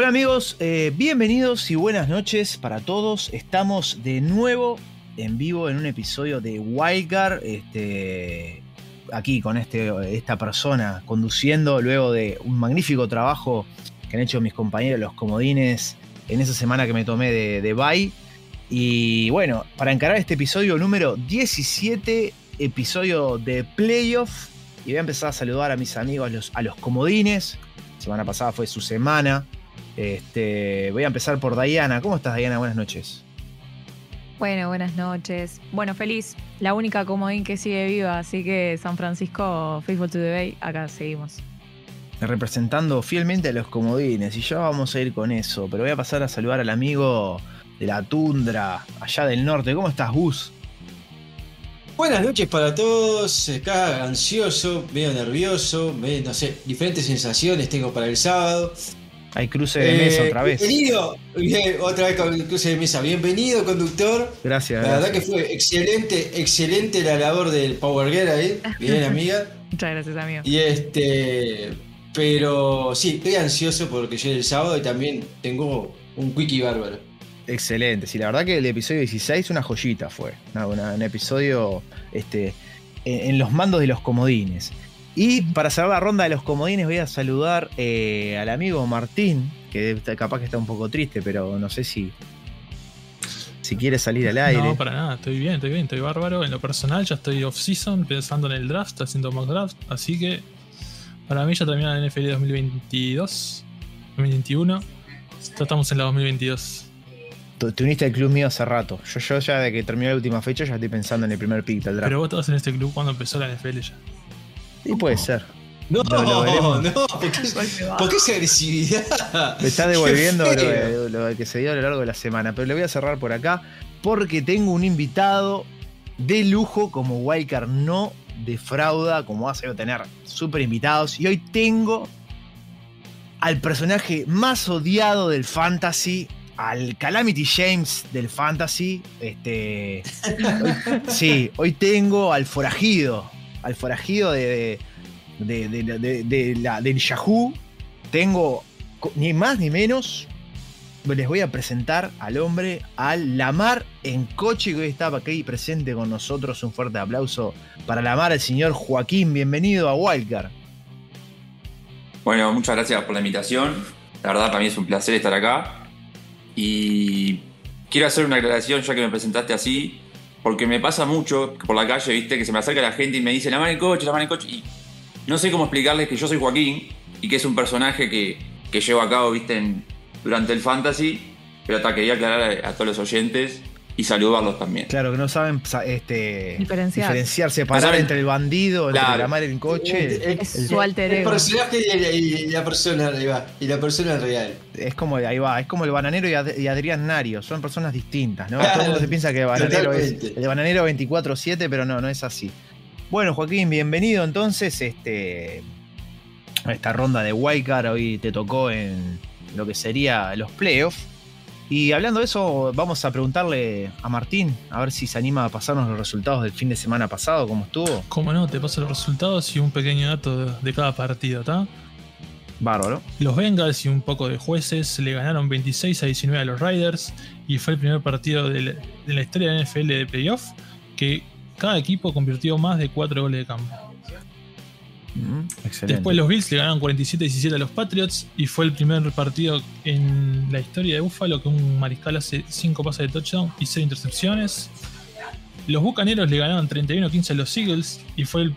Hola amigos, eh, bienvenidos y buenas noches para todos. Estamos de nuevo en vivo en un episodio de Wildcard. Este, aquí con este, esta persona conduciendo luego de un magnífico trabajo que han hecho mis compañeros los comodines en esa semana que me tomé de, de bye. Y bueno, para encarar este episodio número 17, episodio de playoff. Y voy a empezar a saludar a mis amigos, los, a los comodines. semana pasada fue su semana. Este, voy a empezar por Diana. ¿Cómo estás, Diana? Buenas noches. Bueno, buenas noches. Bueno, feliz. La única comodín que sigue viva, así que San Francisco, Faithful to the Bay, acá seguimos. Representando fielmente a los comodines, y ya vamos a ir con eso. Pero voy a pasar a saludar al amigo de la tundra, allá del norte. ¿Cómo estás, Gus? Buenas noches para todos, acá ansioso, medio nervioso, medio, no sé, diferentes sensaciones tengo para el sábado. Hay cruce de mesa Eh, otra vez. Bienvenido, bien, otra vez con el cruce de mesa. Bienvenido, conductor. Gracias. La verdad que fue excelente, excelente la labor del Power Girl ahí. Bien, amiga. Muchas gracias, amigo. Y este. Pero sí, estoy ansioso porque llegue el sábado y también tengo un quickie bárbaro. Excelente. Sí, la verdad que el episodio 16 una joyita fue. Una- una- un episodio este, en, en los mandos de los comodines. Y para cerrar la ronda de los comodines voy a saludar eh, al amigo Martín, que capaz que está un poco triste, pero no sé si, si quiere salir al aire. No, para nada, estoy bien, estoy bien, estoy bárbaro. En lo personal ya estoy off-season, pensando en el draft, haciendo mock draft, así que para mí ya termina la NFL 2022, 2021. Ya estamos en la 2022. Tú- Te uniste al club mío hace rato. Yo, yo ya de que terminó la última fecha ya estoy pensando en el primer pick del draft. Pero vos estabas en este club cuando empezó la NFL ya. Y puede ser. No, Lo- lo veremos. no, ¿por qué, por qué esa agresividad? Me está devolviendo lo, que se dio a lo largo de la semana. Pero le voy a cerrar por acá porque tengo un invitado de lujo como Wildcard no defrauda, como hace tener super invitados. Y hoy tengo al personaje más odiado del fantasy, al Calamity James del fantasy. Este, hoy- sí, hoy tengo al forajido, al forajido de, de, de- de- del Yahoo. Tengo ni más ni menos. Les voy a presentar al hombre, al Lamar en coche, que hoy está aquí presente con nosotros. Un fuerte aplauso para Lamar, el señor Joaquín. Bienvenido a Wildcard. Bueno, muchas gracias por la invitación. La verdad, para mí es un placer estar acá. Y quiero hacer una aclaración ya que me presentaste así, porque me pasa mucho por la calle, viste, que se me acerca la gente y me dice la mano en coche, la mano en coche. Y no sé cómo explicarles que yo soy Joaquín y que es un personaje que, que llevo a cabo, viste, durante el fantasy. Pero hasta quería aclarar a todos los oyentes y saludarlos también. Claro, que no saben sa- este, Diferenciar. diferenciar, separar No saben- entre el bandido, entre Claro. Lamar en coche. Es su alter El ego. personaje y la, y la persona arriba. Y la persona real. Es como, ahí va, es como el bananero y, Ad- y Adrián Nario, son personas distintas, ¿no? Claro, Todo el mundo se piensa que el bananero es totalmente. el bananero 24-7, pero no, no es así. Bueno, Joaquín, bienvenido entonces este, a esta ronda de Wildcard. Hoy te tocó en lo que sería los playoffs. Y hablando de eso, vamos a preguntarle a Martín, a ver si se anima a pasarnos los resultados del fin de semana pasado, cómo estuvo. Como no, te paso los resultados y un pequeño dato de, de cada partido, ¿está? Bárbaro. Los Bengals y un poco de jueces le ganaron 26 a 19 a los Riders y fue el primer partido de la, de la historia de la NFL de playoff que cada equipo convirtió más de 4 goles de campo. Mm. Después los Bills le ganaron 47-17 a los Patriots y fue el primer partido en la historia de Buffalo que un mariscal hace 5 pases de touchdown y 6 intercepciones. Los Bucaneros le ganaron 31-15 a los Eagles y fue el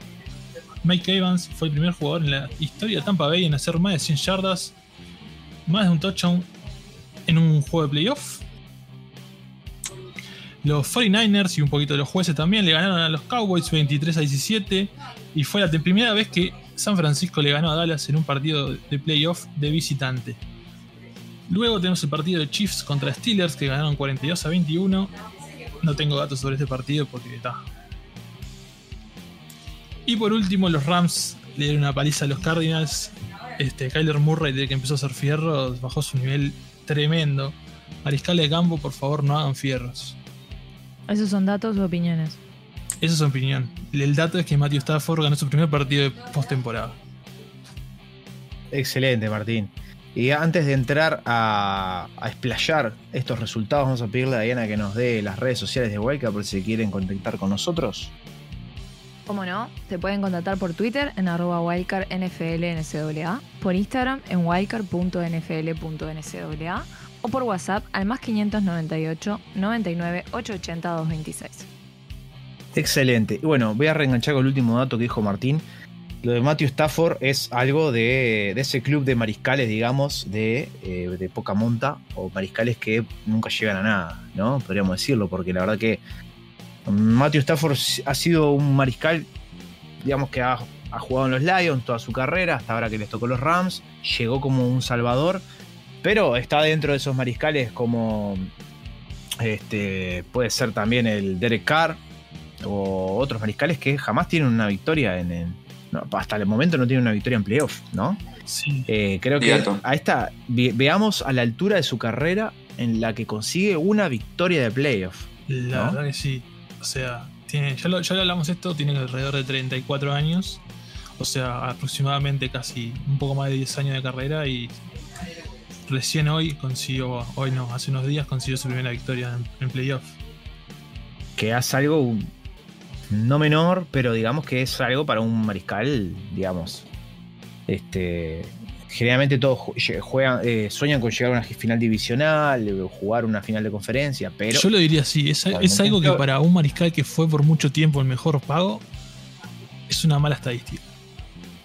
Mike Evans fue el primer jugador en la historia de Tampa Bay en hacer más de 100 yardas, más de un touchdown en un juego de playoff. Los 49ers y un poquito de los jueces también le ganaron a los Cowboys 23 a 17 y fue la primera vez que San Francisco le ganó a Dallas en un partido de playoff de visitante. Luego tenemos el partido de Chiefs contra Steelers que ganaron 42 a 21. No tengo datos sobre este partido porque está. Y por último, los Rams le dieron una paliza a los Cardinals. Este, Kyler Murray, desde que empezó a hacer fierros, bajó su nivel tremendo. Mariscal de campo, por favor, no hagan fierros. ¿Esos son datos o opiniones? Esa es su opinión. El dato es que Matthew Stafford ganó su primer partido de postemporada. Excelente, Martín. Y antes de entrar a, a explayar estos resultados, vamos a pedirle a Diana que nos dé las redes sociales de Wildcard por si quieren contactar con nosotros. Como no, te pueden contactar por Twitter en arroba por Instagram en wildcard.nfl.ncaa o por WhatsApp al más 598 99 880 226. Excelente. Y bueno, voy a reenganchar con el último dato que dijo Martín. Lo de Matthew Stafford es algo de, ese club de mariscales, digamos, de, eh, de poca monta, o mariscales que nunca llegan a nada, ¿no? Podríamos decirlo, porque la verdad que Matthew Stafford ha sido un mariscal, digamos que ha, ha jugado en los Lions toda su carrera, hasta ahora que les tocó los Rams, llegó como un salvador, pero está dentro de esos mariscales como este, puede ser también el Derek Carr o otros mariscales que jamás tienen una victoria en, en- no, hasta el momento no tienen una victoria en playoff, ¿no? Sí. Eh, creo que Cierto. a esta ve- veamos a la altura de su carrera en la que consigue una victoria de playoff. La ¿no? verdad que sí. O sea, tiene, ya, lo, ya lo hablamos esto, tiene alrededor de 34 años. O sea, aproximadamente casi un poco más de 10 años de carrera y recién hoy consiguió, hoy no, hace unos días consiguió su primera victoria en, en playoff. que hace algo no menor, pero digamos que es algo para un mariscal, digamos. Este, generalmente todos juegan, eh, sueñan con llegar a una final divisional, eh, jugar una final de conferencia, pero Yo lo diría así, es, algo que para un mariscal que fue por mucho tiempo el mejor pago, es una mala estadística.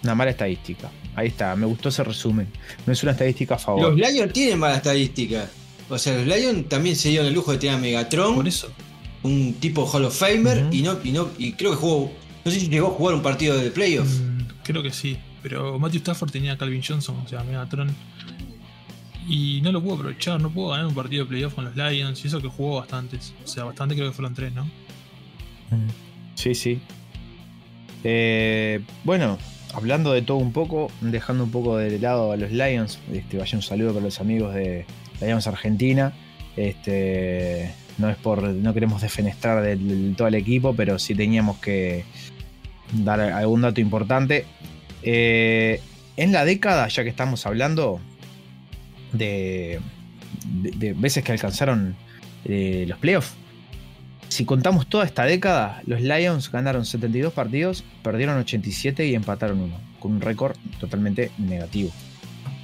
una mala estadística. Ahí está, me gustó ese resumen. No es una estadística a favor. Los Lions tienen mala estadística. O sea, los Lions también se dieron el lujo de tener a Megatron, Por eso, un tipo Hall of Famer, y no, y no, y creo que jugó. No sé si llegó a jugar un partido de playoff. mm, creo que sí. Pero Matthew Stafford tenía a Calvin Johnson, o sea, Megatron. Y no lo pudo aprovechar, no pudo ganar un partido de playoff con los Lions. Y eso que jugó bastantes. O sea, bastante creo que fueron tres, ¿no? Sí, sí. Eh, bueno, hablando de todo un poco, dejando un poco de lado a los Lions, este, vaya un saludo para los amigos de Lions Argentina. Este, no es por, no queremos defenestrar del, todo el equipo, pero sí teníamos que dar algún dato importante. Eh, en la década, ya que estamos hablando de veces que alcanzaron eh, los playoffs, si contamos toda esta década, los Lions ganaron 72 partidos, perdieron 87 y empataron uno, con un récord totalmente negativo.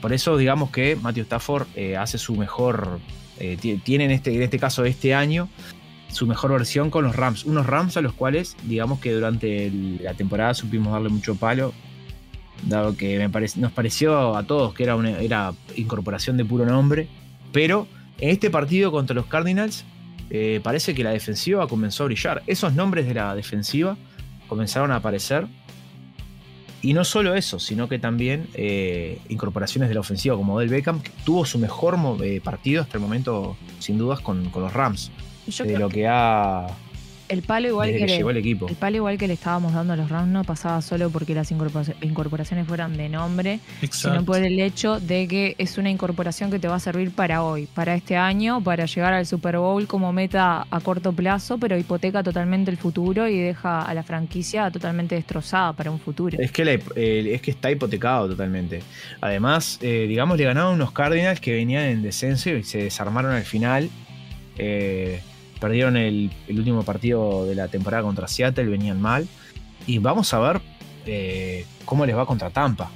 Por eso digamos que Matthew Stafford eh, hace su mejor, eh, ti- tiene en este, en este caso este año, su mejor versión con los Rams. Unos Rams a los cuales digamos que durante la temporada supimos darle mucho palo, dado que nos pareció a todos que era una incorporación de puro nombre, pero en este partido contra los Cardinals eh, parece que la defensiva comenzó a brillar. Esos nombres de la defensiva comenzaron a aparecer. Y no solo eso, sino que también eh, incorporaciones de la ofensiva como Del Beckham, que tuvo su mejor eh, partido hasta el momento, sin dudas, con, con los Rams. Yo de creo lo que ha. El palo igual que, que le- llegó el equipo. el palo igual que le estábamos dando a los Rams no pasaba solo porque las incorpora- incorporaciones fueran de nombre, Exacto. sino por el hecho de que es una incorporación que te va a servir para hoy, para este año, para llegar al Super Bowl como meta a corto plazo, pero hipoteca totalmente el futuro y deja a la franquicia totalmente destrozada para un futuro. Es que, la- eh, es que está hipotecado totalmente. Además, eh, digamos, le ganaron unos Cardinals que venían en descenso y se desarmaron al final. Eh, perdieron el, el último partido de la temporada contra Seattle, venían mal. Y vamos a ver eh, cómo les va contra Tampa.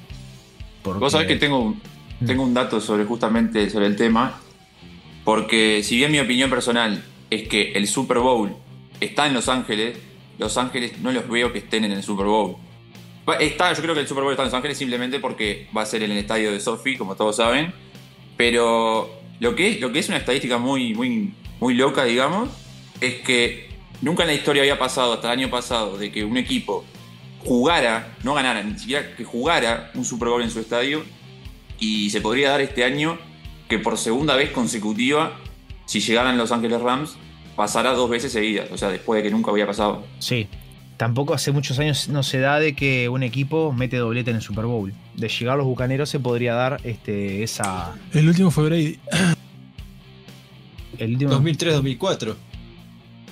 Porque- Vos sabés que tengo, un- tengo un dato sobre justamente sobre el tema. Porque si bien mi opinión personal es que el Super Bowl está en Los Ángeles, Los Ángeles no los veo que estén en el Super Bowl. Está, yo creo que el Super Bowl está en Los Ángeles simplemente porque va a ser en el estadio de Sophie, como todos saben. Pero lo que es, lo que es una estadística muy, muy, muy loca, digamos, es que nunca en la historia había pasado, hasta el año pasado, de que un equipo jugara, no ganara, ni siquiera que jugara un Super Bowl en su estadio. Y se podría dar este año que por segunda vez consecutiva, si llegaran Los Ángeles Rams, pasará dos veces seguidas. O sea, después de que nunca había pasado. Sí. Tampoco hace muchos años no se da de que un equipo mete doblete en el Super Bowl. De llegar a los bucaneros se podría dar este, esa. El último fue Brady. El último 2003-2004,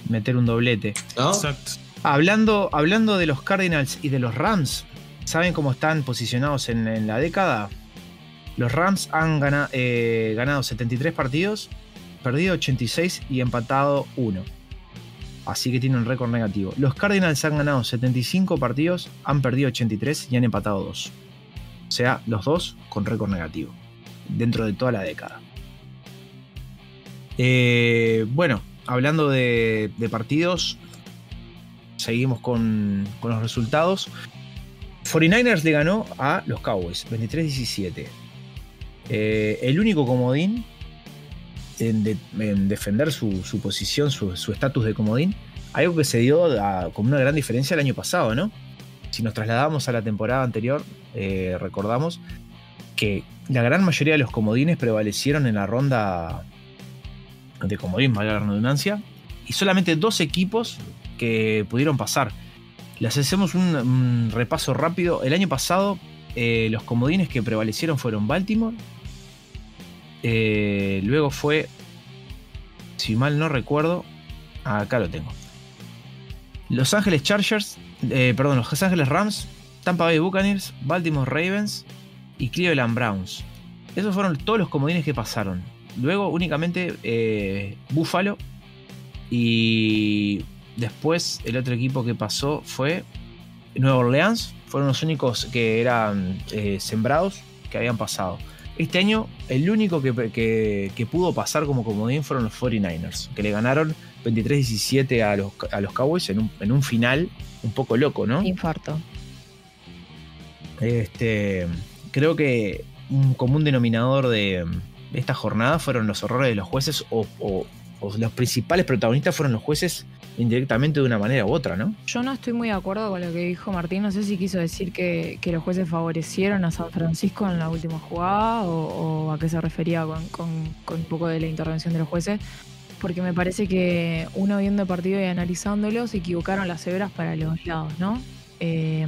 meter un doblete. ¿no? Exacto. Hablando, hablando de los Cardinals y de los Rams, ¿saben cómo están posicionados en, en la década? Los Rams han gana- eh, ganado 73 partidos, perdido 86 y empatado 1. Así que tienen un récord negativo. Los Cardinals han ganado 75 partidos, han perdido 83 y han empatado 2. O sea, los dos con récord negativo. Dentro de toda la década. Eh, bueno, hablando de, partidos, seguimos con, los resultados. 49ers le ganó a los Cowboys, 23-17. Eh, el único comodín en, de- en defender su, posición, su su estatus de comodín, algo que se dio a- con una gran diferencia el año pasado, ¿no? Si nos trasladamos a la temporada anterior, eh, recordamos que la gran mayoría de los comodines prevalecieron en la ronda de valga la redundancia, y solamente dos equipos que pudieron pasar. Les hacemos un, un repaso rápido. El año pasado, eh, los comodines que prevalecieron fueron Baltimore. eh, luego fue, si mal no recuerdo, acá lo tengo. Los Ángeles Chargers, eh, perdón, los Ángeles Rams, Tampa Bay Buccaneers, Baltimore Ravens y Cleveland Browns. Esos fueron todos los comodines que pasaron. Luego únicamente eh, Buffalo y después el otro equipo que pasó fue Nueva Orleans. Fueron los únicos que eran eh, sembrados que habían pasado. Este año el único que, que- que pudo pasar como comodín fueron los 49ers, que le ganaron 23-17 a los, a los Cowboys en un, en un final un poco loco, ¿no? Infarto. Este, creo que un común denominador de, de esta jornada fueron los errores de los jueces o, los principales protagonistas fueron los jueces indirectamente de una manera u otra, ¿no? Yo no estoy muy de acuerdo con lo que dijo Martín. No sé si quiso decir que, los jueces favorecieron a San Francisco en la última jugada o, a qué se refería con un poco de la intervención de los jueces. Porque me parece que uno viendo el partido y analizándolo se equivocaron las hebras para los lados, ¿no? Eh,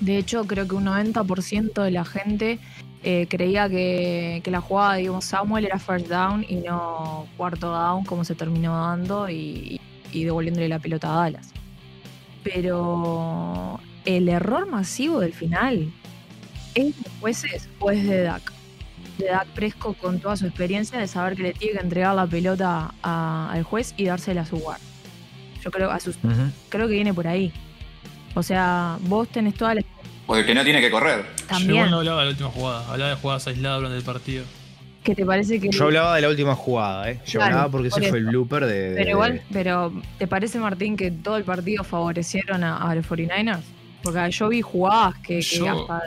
de hecho, creo que un 90% de la gente eh, creía que, que la jugada de Diego Samuel era first down y no cuarto down, como se terminó dando y, y devolviéndole la pelota a Dallas. Pero el error masivo del final es de jueces o es de Dak. De Dak Presco con toda su experiencia de saber que le tiene que entregar la pelota a- al juez y dársela a su guard. Yo creo, a sus, creo que viene por ahí. O sea, vos tenés toda la O el que no tiene que correr. Yo también. igual no hablaba de la última jugada, hablaba de jugadas aisladas durante el partido. que te parece que Yo hablaba de la última jugada, ¿eh? Yo Claro, hablaba porque ese por fue el eso. blooper de. de- Pero igual, pero ¿te parece, Martín, que todo el partido favorecieron a, a los 49ers? Porque yo vi jugadas que, que Yo- hasta.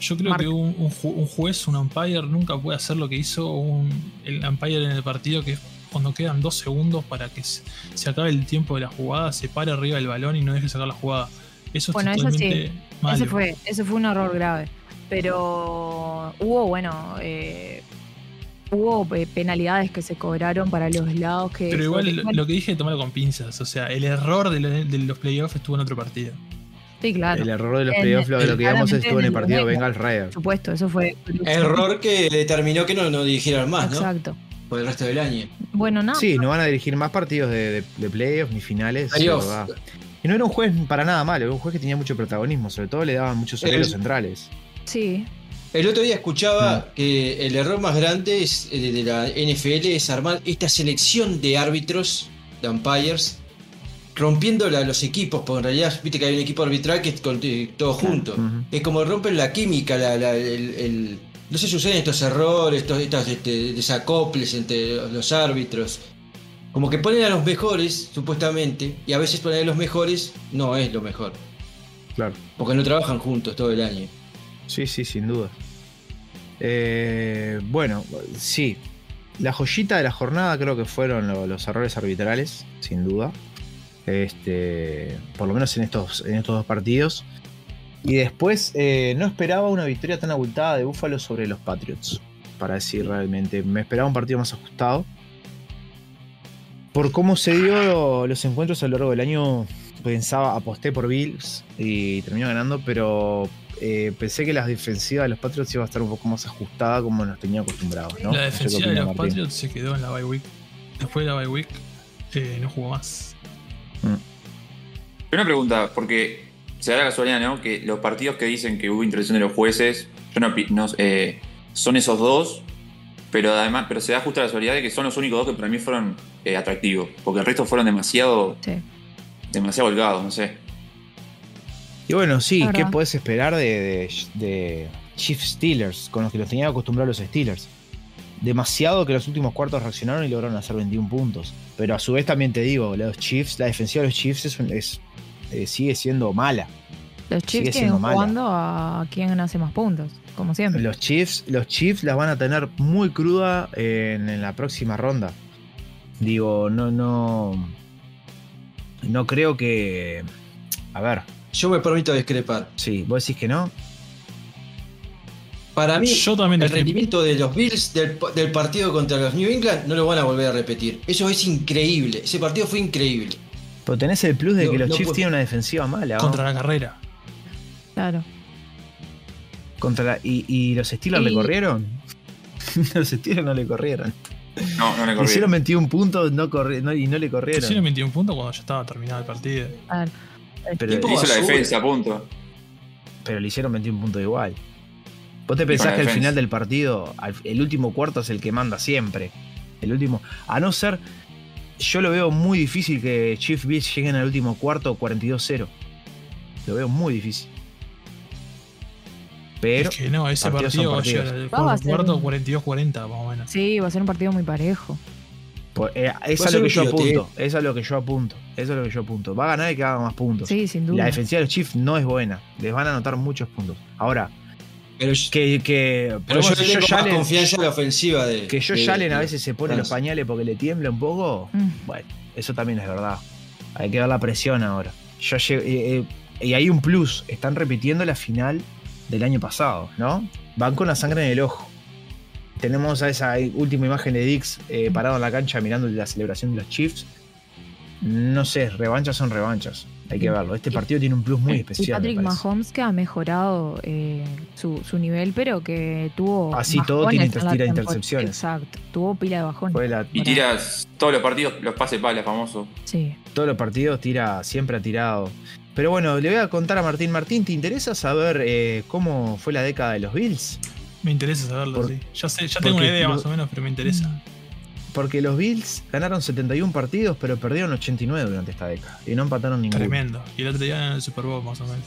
Yo creo que un, un ju- un juez, un umpire, nunca puede hacer lo que hizo un, el umpire en el partido, que es cuando quedan dos segundos para que se, se acabe el tiempo de la jugada, se pare arriba del balón y no deje sacar la jugada. Eso Bueno, es eso sí. Malo. Ese fue, ese fue un error grave. Pero hubo, bueno, eh, hubo eh, penalidades que se cobraron para los lados que. Pero igual lo, lo que dije, tomarlo con pinzas. O sea, el error de, lo- de los playoffs estuvo en otro partido. Sí, claro. El error de los playoffs, lo, lo que digamos estuvo en el el partido. Bengals Raiders. Por supuesto, eso fue. Error que determinó que no, no dirigieran más, ¿no? Exacto. Por el resto del año. Bueno, no. Sí, no van a dirigir más partidos de, de- de playoffs ni finales. Playoff. Y no era un juez para nada malo, era un juez que tenía mucho protagonismo, sobre todo le daban muchos El- arreglos centrales. Sí. El otro día escuchaba que el error más grande es, eh, de la NFL es armar esta selección de árbitros, de umpires, rompiendo la- los equipos, porque en realidad viste que hay un equipo arbitral que es con, eh, todo junto. Es como rompen la química, la- la- el, el- no se suceden estos errores, estos, este, desacoples entre los árbitros. Como que ponen a los mejores, supuestamente, y a veces poner a los mejores no es lo mejor, Claro. porque no trabajan juntos todo el año. Sí, sí, sin duda. Eh, bueno, sí. La joyita de la jornada creo que fueron lo- los errores arbitrales, sin duda. Este, por lo menos en estos, en estos dos partidos. Y después eh, no esperaba una victoria tan abultada de Búfalo sobre los Patriots. Para decir realmente, me esperaba un partido más ajustado. Por cómo se dio los encuentros a lo largo del año, pensaba, aposté por Bills y terminó ganando, pero eh, pensé que la defensiva de los Patriots iba a estar un poco más ajustada como nos tenía acostumbrados. ¿no? La defensiva de los Martín. Patriots se quedó en la bye week. Después de la bye week eh, no jugó más. Una pregunta, porque se da la casualidad, ¿no? Que los partidos que dicen que hubo intervención de los jueces, yo no, eh, son esos dos, pero además, pero se da justo la casualidad de que son los únicos dos que para mí fueron eh, atractivos, porque el resto fueron demasiado, Sí. demasiado holgados, no sé. Y bueno, sí, ¿qué puedes esperar de, de, de Chief Steelers, con los que los tenían acostumbrados los Steelers? Demasiado que los últimos cuartos reaccionaron y lograron hacer 21 puntos. Pero a su vez también te digo, los Chiefs, la defensiva de los Chiefs es, un- es- eh, sigue siendo mala. Los Chiefs siguen mala. jugando a quién hace más puntos, como siempre. Los Chiefs, los Chiefs las van a tener muy cruda en, en la próxima ronda. Digo, no, no. No creo que. A ver, Yo me permito discrepar. sí, vos decís que no. Para mí, Yo también el rendimiento de los Bills del, del partido contra los New England no lo van a volver a repetir. Eso es increíble. Ese partido fue increíble. Pero tenés el plus de No, que los no Chiefs puedo- tienen una defensiva mala. ¿no? contra la carrera. Claro. Contra la- y, y los Steelers Y- le corrieron. los Steelers no le corrieron. No, no le Le hicieron corrieron. 21 puntos no corri- no- y no le Hicieron corrieron. 21 puntos cuando ya estaba terminado el partido. Pero, hizo la defensa a punto. pero le hicieron 21 puntos igual. ¿Vos te pensás que al final del partido, al- el último cuarto es el que manda siempre? El último. A no ser. Yo lo veo muy difícil que Chief Bills lleguen al último cuarto 42-0. Lo veo muy difícil. Pero. es que no, ese partido va a ser cuarto un- 42-40 más o menos. Sí, va a ser un partido muy parejo. eh, eso a es lo que yo apunto. Eso es lo que yo apunto. Eso es lo que yo apunto. Va a ganar y que haga más puntos. Sí, sin duda. La defensiva de los Chiefs no es buena. Les van a anotar muchos puntos. Ahora, Pero, que, que, pero yo tengo más Allen- confianza en la ofensiva de. que de- Allen a veces se pone los pañales porque le tiembla un poco. Mm. Bueno, eso también es verdad. Hay que ver la presión ahora. Yo eh, eh, y hay un plus. Están repitiendo la final del año pasado, ¿no? Van con la sangre en el ojo. Tenemos a esa última imagen de Dix eh, parado en la cancha mirando la celebración de los Chiefs. No sé, revanchas son revanchas. Hay que verlo. Este partido tiene un plus muy especial. Patrick. Mahomes que ha mejorado eh, su, su nivel, pero que tuvo. Así todo tiene tira intercepciones. Exacto, tuvo pila de bajones. La- Y tiras todos los partidos, los pases pala, famoso. Sí. todos los partidos tira, siempre ha tirado. Pero bueno, le voy a contar a Martín. Martín, ¿te interesa saber eh, cómo fue la década de los Bills? Me interesa saberlo, Por- sí. Ya, sé, ya tengo una idea lo- más o menos, pero me interesa. Porque los Bills ganaron 71 partidos, pero perdieron 89 durante esta década. Y no empataron ninguno. Tremendo. Y el otro día en el Super Bowl más o menos.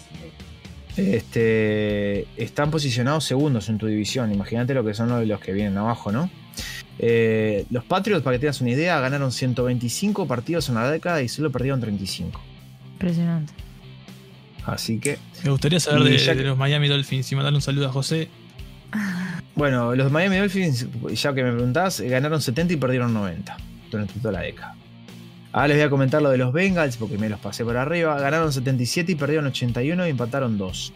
Este, están posicionados segundos en tu división. Imagínate lo que son los, los que vienen abajo, ¿no? Eh, los Patriots, para que tengas una idea, ganaron 125 partidos en la década y solo perdieron 35. Impresionante. Así que, Me gustaría saber de, los Miami Dolphins y mandarle un saludo a José. bueno, los Miami Dolphins, ya que me preguntás, eh, ganaron 70 y perdieron 90 durante toda la década. Ahora les voy a comentar lo de los Bengals, porque me los pasé por arriba. Ganaron 77 y perdieron 81 y empataron 2.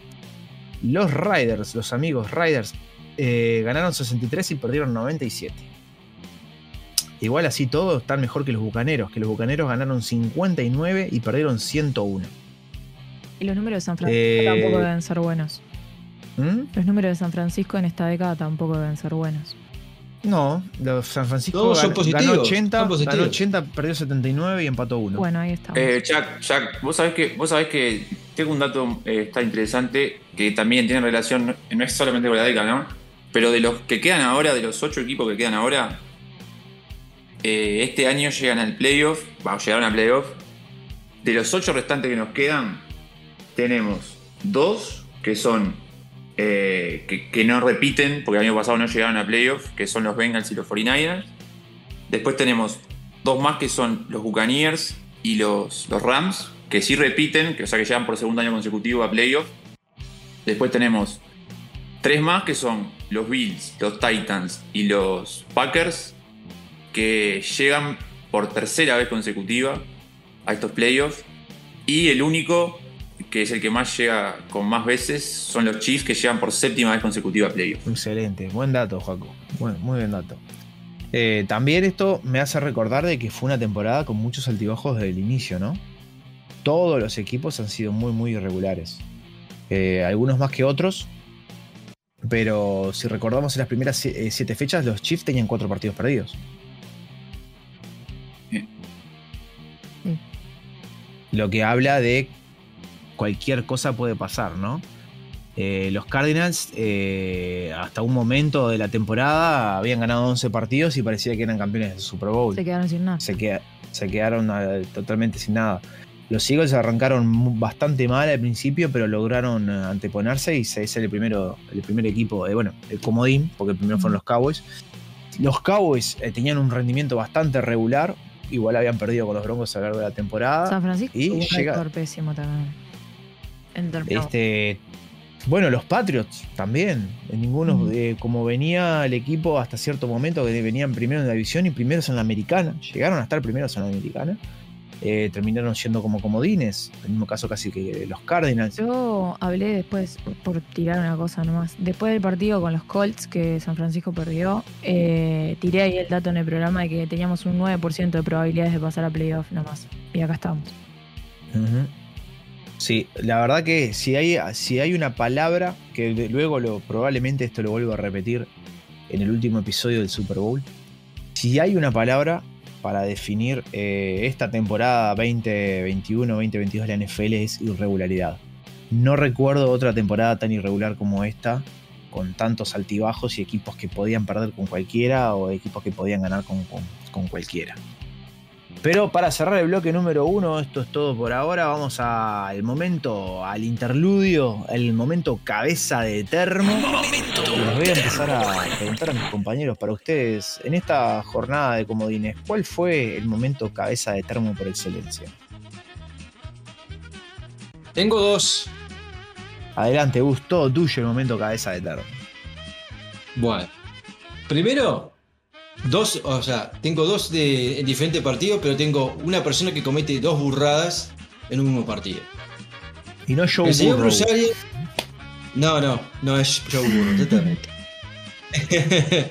Los Riders, los amigos Riders, eh, ganaron 63 y perdieron 97. Igual así todo están mejor que los Bucaneros, que los Bucaneros ganaron 59 y perdieron 101. Y los números de San Francisco Eh, tampoco deben ser buenos. ¿Mm? Los números de San Francisco en esta década tampoco deben ser buenos. No, los San Francisco No, son gan- positivos, ganó 80, son positivos. ganó 80, perdió 79 y empató 1. Bueno, ahí estamos. Eh, Jack, Jack, vos sabés que, vos sabés que tengo un dato eh, está interesante que también tiene relación, no- es solamente con la década, ¿no? Pero de los que quedan ahora, de los ocho equipos que quedan ahora, eh, este año llegan al playoff, vamos, llegaron al playoff. De los ocho restantes que nos quedan, tenemos dos que son eh, que, no repiten, porque el año pasado no llegaron a playoff, que son los Bengals y los 49ers. Después tenemos dos más que son los Buccaneers y los, los Rams, que sí repiten, que, o sea que llegan por segundo año consecutivo a playoff. Después tenemos tres más que son los Bills, los Titans y los Packers, que llegan por tercera vez consecutiva a estos playoffs. Y el único, que es el que más llega con más veces, son los Chiefs, que llegan por séptima vez consecutiva a playoffs. Excelente, buen dato, Jaco. Buen- muy buen dato. Eh, también esto me hace recordar de que fue una temporada con muchos altibajos desde el inicio, ¿no? Todos los equipos han sido muy, muy irregulares. Eh, algunos más que otros. Pero si recordamos en las primeras eh, siete fechas, los Chiefs tenían cuatro partidos perdidos. Lo que habla de cualquier cosa puede pasar, ¿no? Eh, los Cardinals, eh, hasta un momento de la temporada, habían ganado 11 partidos y parecía que eran campeones del Super Bowl. Se quedaron sin nada. Se, queda- se quedaron eh, totalmente sin nada. Los Eagles arrancaron bastante mal al principio, pero lograron anteponerse y se- es el, primero, el primer equipo, bueno, el comodín, porque el primero fueron los Cowboys. Los Cowboys eh, tenían un rendimiento bastante regular, igual habían perdido con los Broncos a lo largo de la temporada. San Francisco y llega- pésimo también. Este, bueno, los Patriots también. En ninguno, eh, como venía el equipo hasta cierto momento, que venían primero en la división y primeros en la americana. Llegaron a estar primeros en la americana. eh, terminaron siendo como comodines. En el mismo caso casi que los Cardinals. Yo hablé después, por tirar una cosa nomás, después del partido con los Colts que San Francisco perdió, eh, tiré ahí el dato en el programa de que teníamos un 9% de probabilidades de pasar a playoff nomás. Y acá estamos. Ujú. Sí, la verdad que si hay, si hay una palabra, que luego lo, probablemente esto lo vuelvo a repetir en el último episodio del Super Bowl, si hay una palabra para definir eh, esta temporada 2021-2022 de la NFL es irregularidad. No recuerdo otra temporada tan irregular como esta, con tantos altibajos y equipos que podían perder con cualquiera o equipos que podían ganar con- con cualquiera. Pero para cerrar el bloque número uno, esto es todo por ahora. Vamos al momento, al interludio, el momento cabeza de termo. Y les voy a empezar a preguntar a mis compañeros, para ustedes, en esta jornada de comodines, ¿cuál fue el momento cabeza de termo por excelencia? Tengo dos. Adelante, Gus, todo tuyo el momento cabeza de termo. Bueno. Primero, dos, o sea, tengo dos de, en diferentes partidos, pero tengo una persona que comete dos burradas en un mismo partido. Y no Joe Burrow. No, no, no es Joe Burrow, totalmente.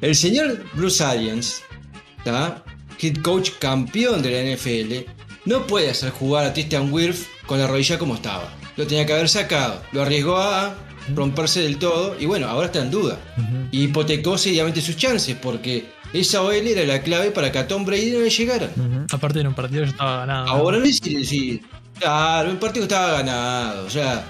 El señor Bruce Arians, ¿tá? head coach campeón de la NFL, no puede hacer jugar a Tristan Wirf con la rodilla como estaba. Lo tenía que haber sacado. Lo arriesgó a romperse del todo y bueno, ahora está en duda. Y hipotecó seriamente sus chances porque esa OL era la clave para que a Tom Brady no le llegara. Ujú. Aparte en un partido ya estaba ganado. Ahora no es decir, claro, el partido estaba ganado, o sea,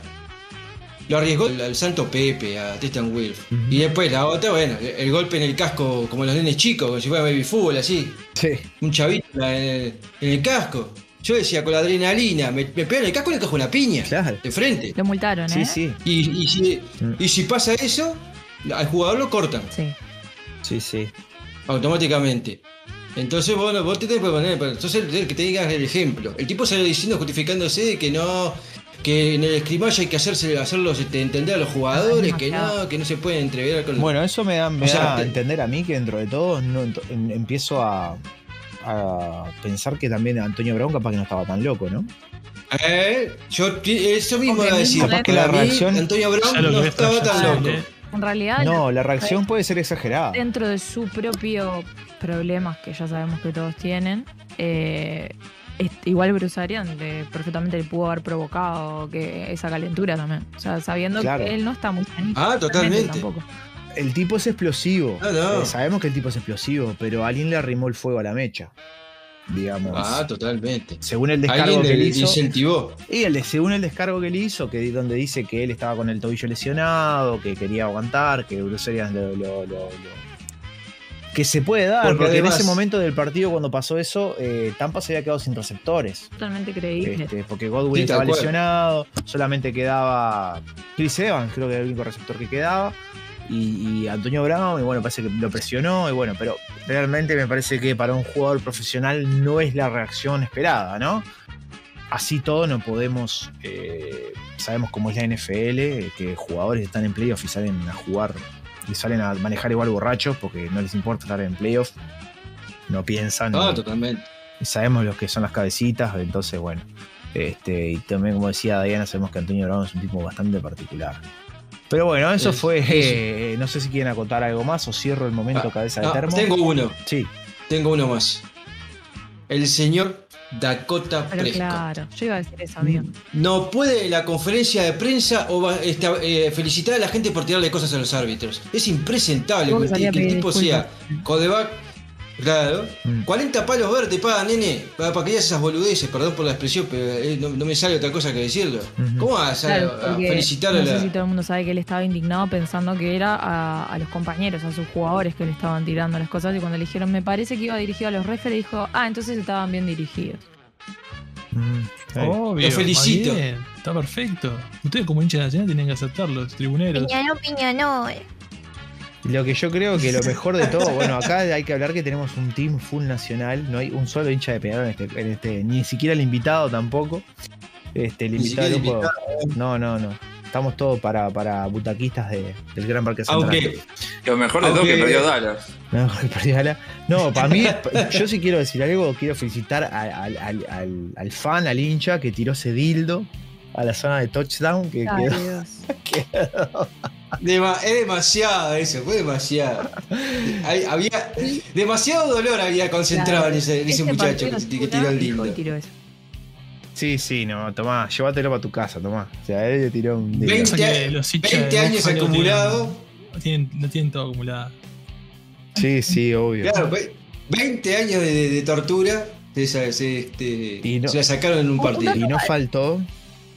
lo arriesgó el santo Pepe a Tristan Wilf. Y después la otra, bueno, el, el golpe en el casco, como los nenes chicos, como si fuera baby fútbol, así, Sí. un chavito en el, en el casco. Yo decía, con la adrenalina, me, me pegan el casco y le cajo una piña, Claro. de frente. Lo multaron, Sí, ¿eh? sí. Y, y si, Mm. y si pasa eso, al jugador lo cortan Sí. Sí, sí. automáticamente. Entonces, bueno, vos te tenés que poner, entonces el que te digas el ejemplo. El tipo salió diciendo, justificándose de que no, que en el escrimaje hay que hacerse, hacerlos este, entender a los jugadores, que no, que no se pueden entrever con Bueno, eso me da, me O sea, da a te- entender a mí que dentro de todo no, en- empiezo a, a pensar que también Antonio Brown capaz que no estaba tan loco, ¿no? Eh, yo eso mismo iba a decir. capaz que la mí, reacción- Antonio Brown no estaba tan loco. sale. En realidad, No, la reacción puede ser exagerada. dentro de su propio problemas que ya sabemos que todos tienen, eh, igual Bruce Arians le- perfectamente le pudo haber provocado que esa calentura también. O sea, sabiendo Claro. que él no está muy sanito Ah, totalmente. tampoco. El tipo es explosivo. No, no. Eh, sabemos que el tipo es explosivo, pero alguien le arrimó el fuego a la mecha. Digamos. Ah, totalmente. según el descargo Alguien que le le hizo. incentivó. Y el, según el descargo que le hizo, que donde dice que él estaba con el tobillo lesionado, que quería aguantar, que Bruce Arians lo, lo- lo- lo- que se puede dar, Porque porque, en ese momento del partido cuando pasó eso, eh, Tampa se había quedado sin receptores. Totalmente creíble. Este, porque Godwin Sí, estaba lesionado, solamente quedaba Chris Evans, creo que era el único receptor que quedaba, y, y Antonio Brown, y bueno, parece que lo presionó, y bueno, pero realmente me parece que para un jugador profesional no es la reacción esperada, ¿no? Así todo no podemos, eh, sabemos cómo es la NFL, que jugadores están en playoff y salen a jugar, y salen a manejar igual borrachos, porque no les importa estar en playoff, no piensan. Ah, y- totalmente. y sabemos lo que son las cabecitas, entonces bueno. Este, y también, como decía Diana, sabemos que Antonio Brown es un tipo bastante particular. Pero bueno, eso Es- fue. eh, no sé si quieren acotar algo más o cierro el momento Ah, cabeza de ah, termo. tengo uno, Sí, tengo uno más. El señor Dakota Pero Prescott. claro, yo iba a decir eso, amigo. No puede la conferencia de prensa o va- este, eh, felicitar a la gente por tirarle cosas a los árbitros. Es impresentable que, el tipo sea codeback Claro. Mm. 40 palos verdes pagan, nene, para, para que digas esas boludeces, perdón por la expresión, pero eh, no, no me sale otra cosa que decirlo. ¿Cómo vas a, Claro, a felicitar no a sé la. si todo el mundo sabe que él estaba indignado pensando que era a, a los compañeros, a sus jugadores que le estaban tirando las cosas y cuando le dijeron me parece que iba dirigido a los referees dijo, ah, entonces estaban bien dirigidos. Mm, sí. Obvio. Lo felicito. bien, Está perfecto. Ustedes como hinchas nacional tienen que aceptarlo, los tribuneros. Piña no, piña no. eh. Lo que yo creo que lo mejor de todo, bueno, acá hay que hablar que tenemos un team full nacional, no hay un solo hincha de Peñarol en este, en este- ni siquiera el invitado tampoco. Este, el invitado el lujo- No, no, no. Estamos todos para, para butaquistas de- del Gran Parque Central. Aunque, Lo mejor de todo que perdió Dallas. No, que perdió Ala. No, para mí, yo sí quiero decir algo, quiero felicitar al, al- al- al fan, al hincha que tiró ese dildo a la zona de touchdown, que Ay, quedó- Dios. dema- es demasiado eso, fue demasiado. Hay- había demasiado dolor había concentrado en ese, en ese Este muchacho que, no que tiró el lindo. tiró eso. Sí, sí, no, tomá, llévatelo para tu casa, tomá. O sea, él le tiró un dildo. Veinte Pasa que a- los hinchas 20 de años Buffalo acumulados. Tienen, tienen- lo tienen todo acumulado. Sí, sí, obvio. Claro, ve- 20 años de, de- de tortura se, este, Y no- se la sacaron en Un partido. Y no faltó.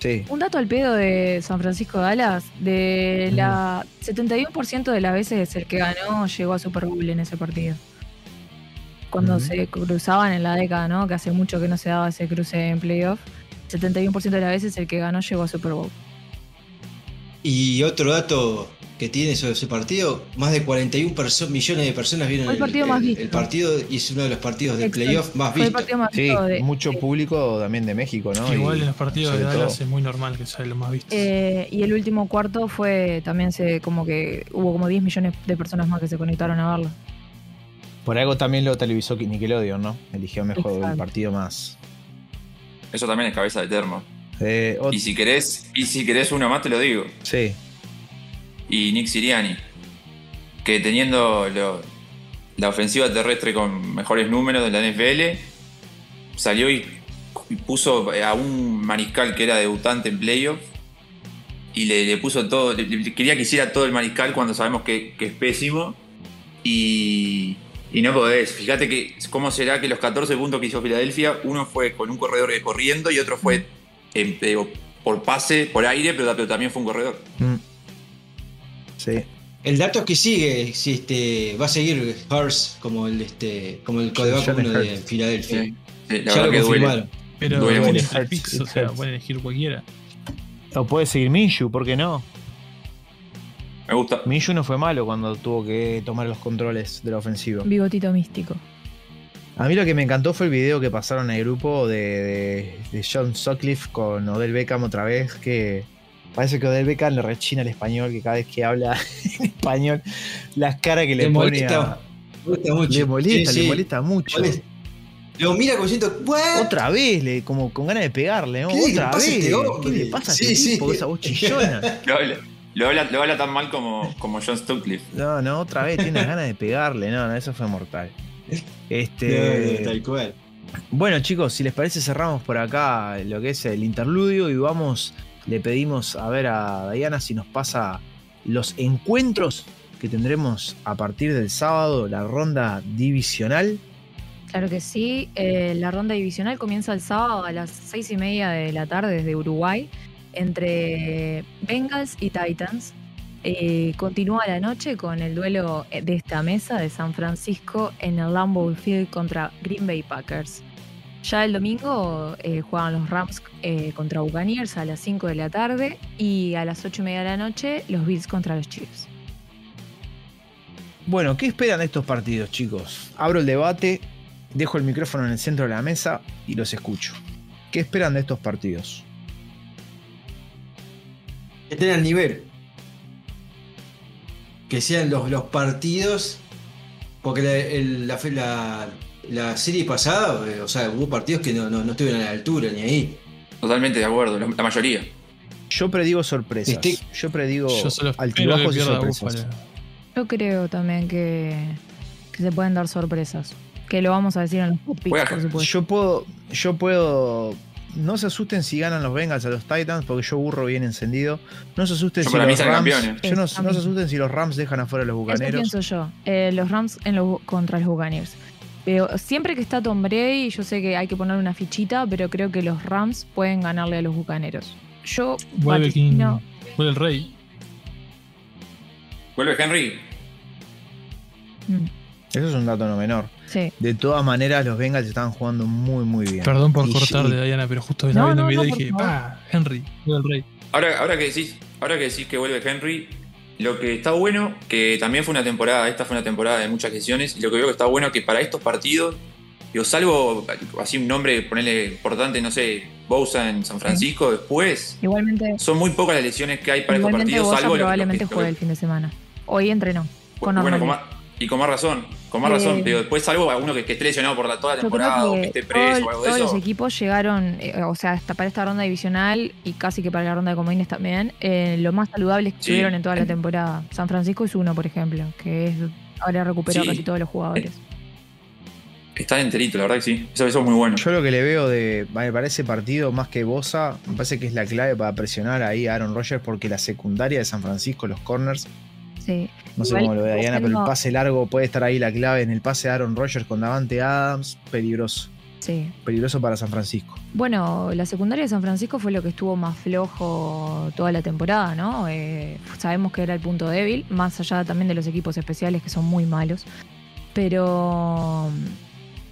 Sí. Un dato al pedo de San Francisco de Dallas, de la 71% de las veces el que ganó llegó a Super Bowl en ese partido. Cuando se cruzaban en la década, ¿no? Que hace mucho que no se daba ese cruce en playoff. 71% de las veces el que ganó llegó a Super Bowl. Y otro dato que tiene sobre ese partido, más de 41 perso- millones de personas vieron el el, partido más visto. el partido y es uno de los partidos de playoff más Fue el vistos. partido más Sí, visto de- mucho de- público también de México, ¿no? Igual Y en los partidos de Dallas todo- es muy normal que sea lo más visto. Eh, y el último cuarto fue también se como que hubo como 10 millones de personas más que se conectaron a verlo. Por algo también lo televisó Nickelodeon, ¿no? Eligió mejor el partido más. Eso también es cabeza de termo. Eh, Y si querés, y si querés uno más te lo digo. sí. Y Nick Siriani. Que teniendo lo- la ofensiva terrestre con mejores números de la NFL, salió y, y puso a un mariscal que era debutante en playoff. Y le, le puso todo. le- le- quería que hiciera todo el mariscal cuando sabemos que, que es pésimo. Y, y no podés. Fíjate que cómo será que los 14 puntos que hizo Filadelfia, uno fue con un corredor corriendo y otro fue en- eh, por pase, por aire, pero, pero también fue un corredor. Mm. Sí. El dato es que sigue, si este, va a seguir Hurst como el este, como el codeback uno de. Filadelfia. Sí, sí, la ya lo que duele. confirmaron. Pero duele tienen mucho. tres picks, o sea, pueden elegir cualquiera. O puede seguir Minshew, ¿por qué no? Me gusta. Minshew no fue malo cuando tuvo que tomar los controles de la ofensiva. Bigotito místico. A mí lo que me encantó fue el video que pasaron al grupo de, de- de John Sutcliffe con Odell Beckham otra vez, que parece que Odell Beckham le rechina el español, que cada vez que habla en español, las caras que le Le pone molesta, a- Me gusta mucho. Le molesta, Sí, le molesta mucho. Molesta. Lo mira como ¿what? Otra vez, le, como con ganas de pegarle, ¿no? ¿Qué le Otra pasa a vez. este? ¿Qué le pasa a Sí, este sí. tipo? Esa voz chillona. Lo habla, lo habla, lo habla tan mal como, como John Stutcliffe. No, no, otra vez tiene ganas de pegarle. No, no, eso fue mortal. Este. no, tal cual. Bueno, chicos, si les parece, cerramos por acá lo que es el interludio y vamos. Le pedimos a ver a Diana si nos pasa los encuentros que tendremos a partir del sábado, la ronda divisional. Claro que sí. Eh, la ronda divisional comienza el sábado a las seis y media de la tarde desde Uruguay entre Bengals y Titans. Eh, continúa la noche con el duelo de esta mesa de San Francisco en el Lambeau Field contra Green Bay Packers. Ya el domingo eh, juegan los Rams eh, contra Buccaneers a las 5 de la tarde y a las 8 y media de la noche los Bills contra los Chiefs. Bueno, ¿qué esperan de estos partidos, chicos? Abro el debate, dejo el micrófono en el centro de la mesa y los escucho. ¿Qué esperan de estos partidos? Que estén al nivel. Que sean los, los partidos. Porque la, el- la, fe- la- la serie pasada, eh, o sea, hubo partidos que no, no, no estuvieron a la altura ni ahí. Totalmente de acuerdo, la, la mayoría. Yo predigo sorpresas. Este- Yo predigo Yo altibajos y sorpresas. Yo creo también que, que se pueden dar sorpresas. Que lo vamos a decir en los top picks, Juega- por supuesto. Yo puedo, yo puedo. No se asusten si ganan los Bengals a los Titans, porque yo burro bien encendido. No se asusten Yo si los Rams. campeones. Yo no, Sí, a no mí. se asusten si los Rams dejan afuera a los Eso bucaneros. pienso yo. Eh, los Rams en los, contra los Buccaneers. Pero siempre que está Tom Brady, yo sé que hay que poner una fichita, pero creo que los Rams pueden ganarle a los Bucaneros. Yo Vuelve, King, vuelve el rey. Vuelve Henry. Mm, Eso es un dato no menor. Sí. De todas maneras, los Bengals estaban jugando muy, muy bien. Perdón por Y- cortarle, y- Diana, pero justo No, estaba viendo no, un video no, y dije, pa, Henry, el rey. Ahora, ahora que decís, ahora que decís que vuelve Henry, lo que está bueno, que también fue una temporada, esta fue una temporada de muchas lesiones, y lo que veo que está bueno que para estos partidos, digo, salvo así un nombre, ponerle importante, no sé, Bosa en San Francisco, después, Igualmente, son muy pocas las lesiones que hay para estos partidos, Bosa salvo probablemente que- lo juegue que- el fin de semana. Hoy entrenó. Con bueno, más- y con más razón, con más Eh, razón, pero después salvo alguno que, que esté lesionado por la, toda la temporada o que esté todo- preso o algo de todos eso. los equipos llegaron, eh, o sea, hasta para esta ronda divisional y casi que para la ronda de comodines también, eh, lo más saludables que Sí. tuvieron en toda la temporada. San Francisco es uno, por ejemplo, que es ahora recuperó Sí. casi todos los jugadores. Están enteritos, la verdad que sí. Eso, eso es muy bueno. Yo lo que le veo de vale, para ese partido, más que Bosa, me parece que es la clave para presionar ahí a Aaron Rodgers, porque la secundaria de San Francisco, los corners, Sí. no sé Igual, cómo lo ve Diana, pero el pase largo puede estar ahí la clave en el pase de Aaron Rodgers con Davante Adams, peligroso. Sí. Peligroso para San Francisco. Bueno, la secundaria de San Francisco fue lo que estuvo más flojo toda la temporada, ¿no? Eh, sabemos que era el punto débil, más allá también de los equipos especiales que son muy malos. Pero,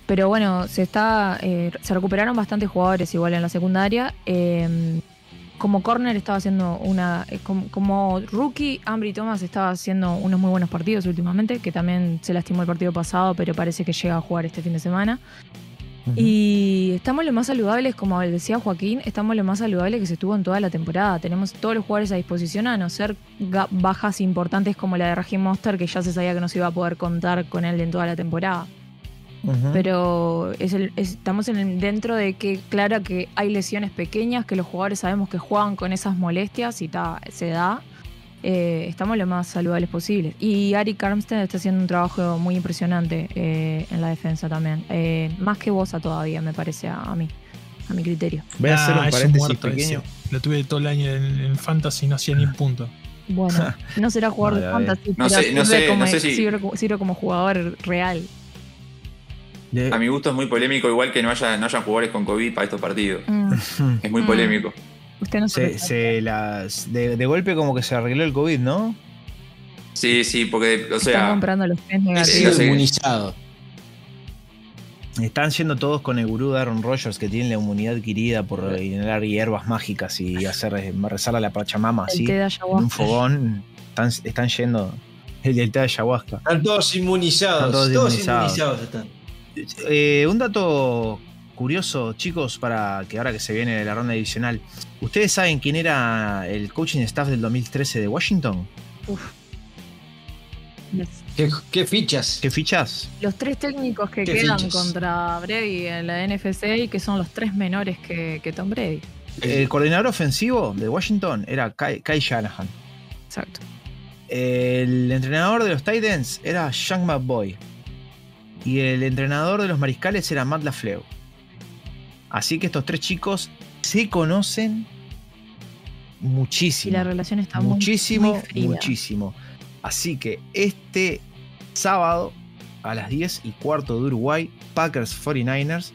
pero bueno, se está, eh, se recuperaron bastantes jugadores igual en la secundaria. Eh, como corner estaba haciendo una, eh, como, como rookie, Ambry Thomas estaba haciendo unos muy buenos partidos últimamente, que también se lastimó el partido pasado, pero parece que llega a jugar este fin de semana. Y estamos lo más saludables, como decía Joaquín, estamos lo más saludable que se estuvo en toda la temporada. Tenemos todos los jugadores a disposición, a no ser bajas importantes como la de Raheem Monster, que ya se sabía que no se iba a poder contar con él en toda la temporada. Pero es el- es- estamos en el- dentro de que, claro, que hay lesiones pequeñas, que los jugadores sabemos que juegan con esas molestias y ta, se da. Eh, estamos lo más saludables posibles. Y Ari Armstead está haciendo un trabajo muy impresionante eh, en la defensa también. Eh, más que Bosa todavía, me parece a, a mí, a mi criterio. Voy a hacer Ah, un es paréntesis muerto pequeño. ese. Lo tuve todo el año en, en Fantasy y no hacía ni un punto. Bueno, no será jugador No, de fantasy, No pero sé- no sirve, sé- como, no sé si- sirve sirve como jugador real. A mi gusto es muy polémico, igual que no haya, no hayan jugadores con COVID para estos partidos. Mm, Es muy Mm. polémico. usted no se, las, de, de golpe como que se arregló el COVID, ¿no? Sí, sí, porque, o Están sea, comprando los test negativos. inmunizado. Están yendo todos con el gurú de Aaron Rodgers que tiene la inmunidad adquirida por inhalar hierbas mágicas y hacer eh, rezar a la Pachamama el así. té de En un fogón. Están, están yendo el del té de ayahuasca. Están todos inmunizados. Están todos todos, inmunizados. inmunizados están. Eh, un dato curioso, chicos, para que ahora que se viene la ronda divisional. ¿Ustedes saben quién era el coaching staff del 2013 de Washington? Yes. ¿Qué, qué fichas? ¿Qué fichas? Los tres técnicos que quedan fichas. contra Brady en la NFC y que son los tres menores que, que Tom Brady. El coordinador ofensivo de Washington era Kai, Kai Shanahan. Exacto. El entrenador de los Titans era Sean McBoy. Y el entrenador de los mariscales era Matt LaFleur. Así que estos tres chicos se conocen Y muchísimo. la relación está muchísimo, muy fría. muchísimo. Así que este sábado a las 10 y cuarto de Uruguay, Packers 49ers,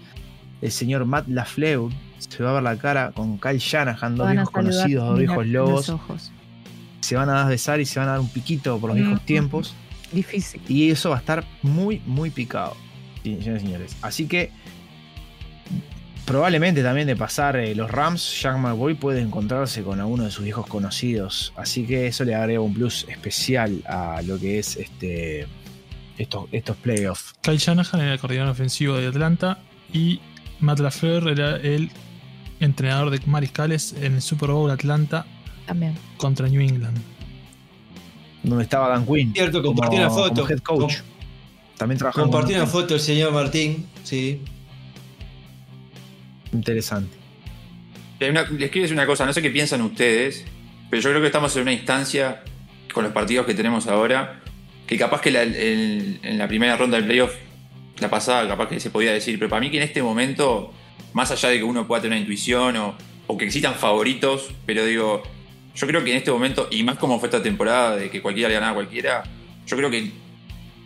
el señor Matt LaFleur se va a ver la cara con Kyle Shanahan, dos viejos conocidos, dos y viejos lobos. Se van a besar y se van a dar un piquito por los Mm. viejos tiempos. Difícil. Y eso va a estar muy, muy picado, señores y señores. Así que probablemente también de pasar eh, los Rams, Jack McBoy puede encontrarse con alguno de sus viejos conocidos. Así que eso le agrega un plus especial a lo que es este estos, estos playoffs. Kyle Shanahan era el coordinador ofensivo de Atlanta y Matt LaFleur era el entrenador de mariscales en el Super Bowl Atlanta También. contra New England. Donde estaba Dan Quinn. Cierto, como- compartí una foto. como head coach. También trabajó Compartí una foto del señor Martín, sí. Interesante. Una- les quiero decir una cosa, no sé qué piensan ustedes, pero yo creo que estamos en una instancia con los partidos que tenemos ahora, que capaz que la- el- en la primera ronda del playoff, la pasada, capaz que se podía decir, pero para mí que en este momento, más allá de que uno pueda tener una intuición o, o que existan favoritos, pero digo, yo creo que en este momento, y más como fue esta temporada de que cualquiera le ganaba a cualquiera, yo creo que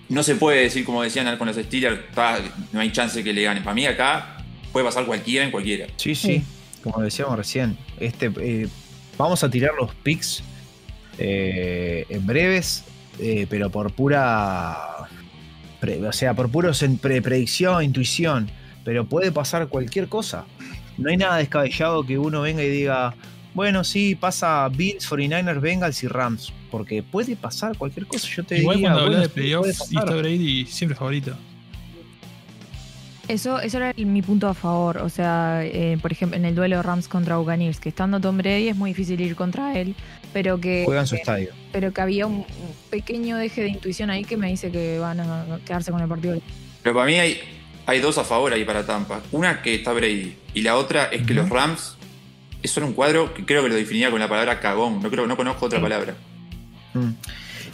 no se puede decir, como decían con los Steelers, "Ta, no hay chance que le ganen. Para mí acá puede pasar cualquiera en cualquiera. Sí, sí, como decíamos recién. Este, eh, vamos a tirar los picks eh, en breves, eh, pero por pura. o sea, por puro pre- predicción, intuición. Pero puede pasar cualquier cosa. No hay nada descabellado que uno venga y diga. Bueno, sí, pasa Bills, 49ers, Bengals y Rams. Porque puede pasar cualquier cosa. Yo te Igual diría. cuando hablas de playoffs y está Brady siempre favorito. Eso, eso era el- mi punto a favor. O sea, eh, por ejemplo, en el duelo de Rams contra Buccaneers, que estando Tom Brady es muy difícil ir contra él, pero que, Juega en su estadio. pero que había un pequeño deje de intuición ahí que me dice que van a quedarse con el partido. Pero para mí hay, hay dos a favor ahí para Tampa. Una que está Brady y la otra es que los Rams es solo un cuadro que creo que lo definiría con la palabra cagón. No creo, no conozco otra Sí. palabra. Mm.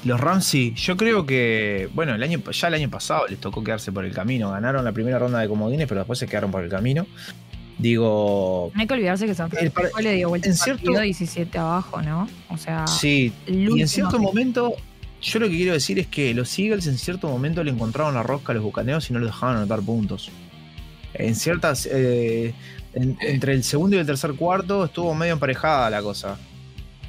Los Rams sí, yo creo que, bueno, el año, ya el año pasado les tocó quedarse por el camino. Ganaron la primera ronda de comodines, pero después se quedaron por el camino. Digo, No hay que olvidarse que San Francisco le dio vuelta en cierto- 17 abajo, ¿no? O sea, sí. Y en cierto momento, yo lo que quiero decir es que los Eagles en cierto momento le encontraron la rosca a los bucaneos y no los dejaban anotar puntos. En ciertas. eh, en- entre el segundo y el tercer cuarto estuvo medio emparejada la cosa.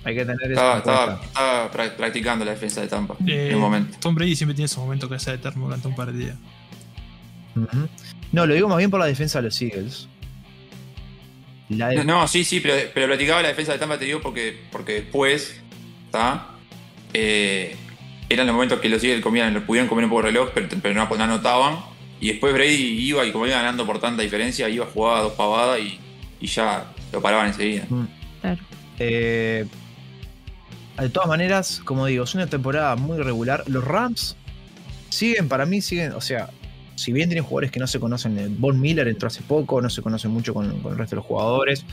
Hay que tener eso Estaba, estaba- estaba pra- practicando la defensa de Tampa Eh, en un momento. Tom Brady siempre tiene esos momentos que hace eterno durante un partido. Ujú. No, lo digo más bien por la defensa de los Eagles. La de- No, no, sí, sí, pero, pero platicaba la defensa de Tampa, te digo, porque, porque después, ¿está? Eh, eran los momentos que los Eagles comían, lo pudieron comer un poco de reloj, pero, pero no, no anotaban. Y después Brady iba y como iba ganando por tanta diferencia, iba a jugar dos pavadas y, y ya lo paraban enseguida. Claro. Eh, de todas maneras, como digo, es una temporada muy regular. Los Rams siguen, para mí, siguen, o sea, si bien tienen jugadores que no se conocen, eh, Von Miller entró hace poco, no se conoce mucho con, con el resto de los jugadores.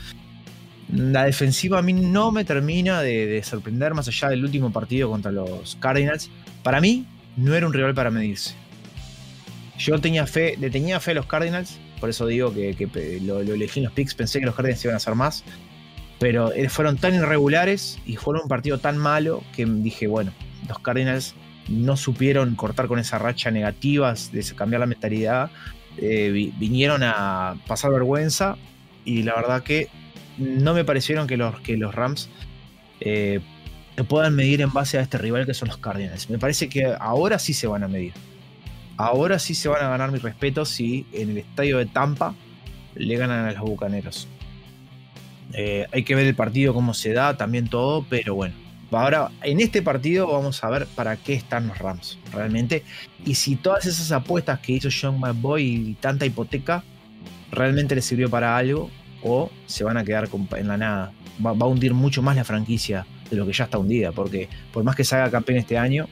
La defensiva a mí no me termina de, de sorprender más allá del último partido contra los Cardinals. Para mí, no era un rival para medirse. Yo tenía fe, le tenía fe a los Cardinals, por eso digo que, pe- lo, elegí en los picks, pensé que los Cardinals iban a hacer más pero eh, fueron tan irregulares y fueron un partido tan malo que dije, bueno, los Cardinals no supieron cortar con esa racha negativa, de cambiar la mentalidad, eh, vi- vinieron a pasar vergüenza y la verdad que no me parecieron que los, que los Rams eh, puedan medir en base a este rival que son los Cardinals. Me parece que ahora sí se van a medir. Ahora sí se van a ganar mi respeto si en el estadio de Tampa le ganan a los Bucaneros. Eh, hay que ver el partido cómo se da, también todo, pero bueno. Ahora, en este partido vamos a ver para qué están los Rams, realmente. Y si todas esas apuestas que hizo John McBoy y tanta hipoteca, realmente les sirvió para algo o se van a quedar en la nada. Va, va a hundir mucho más la franquicia de lo que ya está hundida, porque por más que se haga campeón este año,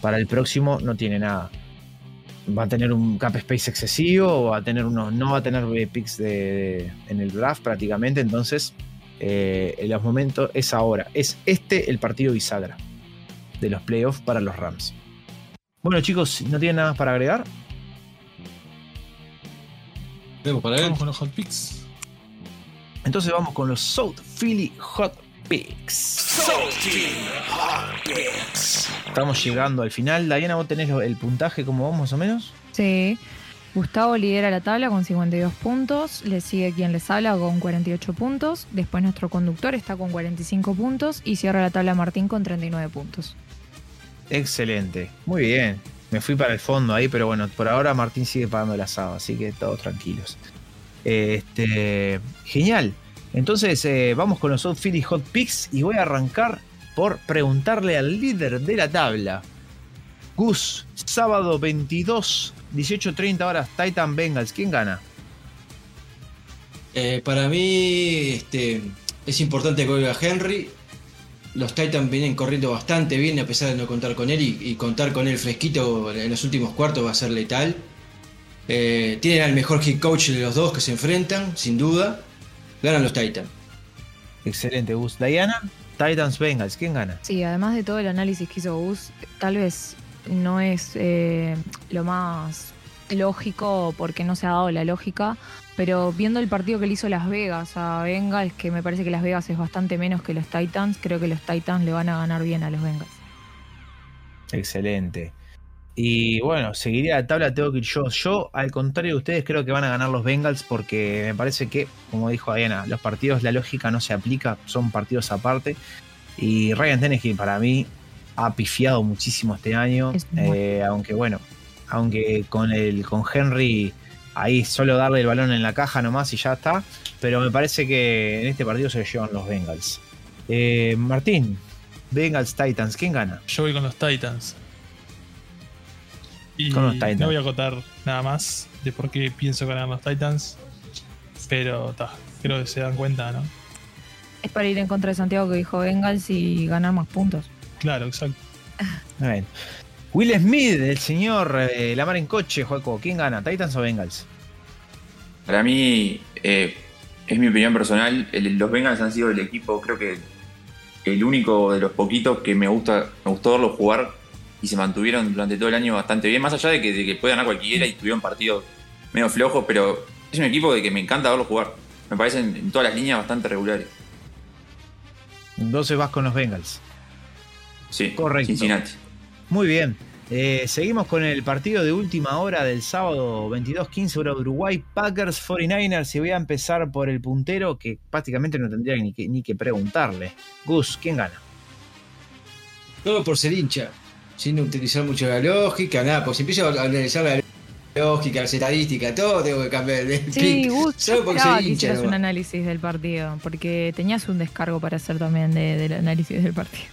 para el próximo no tiene nada. Va a tener un cap space excesivo, va a tener unos, no va a tener eh, picks de, de- en el draft prácticamente, entonces eh, en los momentos es ahora. Es este el partido bisagra de los playoffs para los Rams. Bueno chicos, ¿no tienen nada más para agregar? Vemos para. Vamos con los hot picks. Entonces vamos con los South Philly Hot Picks. Estamos llegando al final. Diana, ¿vos tenés el puntaje como vos más o menos? Sí. Gustavo lidera la tabla con 52 puntos, le sigue quien les habla con 48 puntos, después nuestro conductor está con 45 puntos y cierra la tabla Martín con 39 puntos. Excelente. Muy bien. Me fui para el fondo ahí, pero bueno, por ahora Martín sigue pagando el asado, así que todos tranquilos. Este, genial. Entonces eh, vamos con los Philly Hot Picks y voy a arrancar por preguntarle al líder de la tabla. Gus, sábado 22, 18.30 horas, Titan Bengals. ¿Quién gana? Eh, para mí este, es importante que oiga Henry. Los Titans vienen corriendo bastante bien a pesar de no contar con él y, y contar con él fresquito en los últimos cuartos va a ser letal. Eh, tienen al mejor head coach de los dos que se enfrentan, sin duda. Ganan los Titans. Excelente, Gus. Diana, Titans Bengals. ¿Quién gana? Sí, además de todo el análisis que hizo Gus, tal vez no es eh, lo más lógico porque no se ha dado la lógica, pero viendo el partido que le hizo Las Vegas a Bengals, que me parece que Las Vegas es bastante menos que los Titans, creo que los Titans le van a ganar bien a los Bengals. Excelente. Y bueno, seguiría la tabla, tengo que ir yo. Yo, al contrario de ustedes, creo que van a ganar los Bengals porque me parece que, como dijo Diana, los partidos, la lógica no se aplica, son partidos aparte. Y Ryan Tannehill para mí ha pifiado muchísimo este año. Es muy- eh, aunque bueno, aunque con el con Henry ahí solo darle el balón en la caja nomás y ya está. Pero me parece que en este partido se lo llevan los Bengals. Eh, Martín, Bengals Titans, ¿quién gana? Yo voy con los Titans. Y Con los Titans. no voy a acotar nada más de por qué pienso ganar los Titans. Pero ta, creo que se dan cuenta, ¿no? Es para ir en contra de Santiago que dijo Bengals y ganar más puntos. Claro, exacto. Bien. Will Smith, el señor eh, Lamar en coche, Juaco. ¿Quién gana? ¿Titans o Bengals? Para mí, eh, es mi opinión personal, el- los Bengals han sido el equipo, creo que el único de los poquitos que me gusta me gustó verlos jugar y se mantuvieron durante todo el año bastante bien, más allá de que, de que puede ganar cualquiera y tuvieron partidos medio flojos, pero es un equipo de que me encanta verlos jugar. Me parecen en todas las líneas bastante regulares. Entonces vas con los Bengals. Sí, Correcto. Cincinnati. Muy bien. Eh, seguimos con el partido de última hora del sábado 22-15 hora de Uruguay. Packers 49ers. Y voy a empezar por el puntero que prácticamente no tendría ni que, ni que preguntarle. Gus, ¿quién gana? Todo por ser hincha, sin utilizar mucho la lógica, nada, pues si empiezo a analizar la lógica, las estadísticas, todo tengo que cambiar el Sí. Gus, Solo porque soy que hincha. un análisis del partido, porque tenías un descargo para hacer también de- del análisis del partido.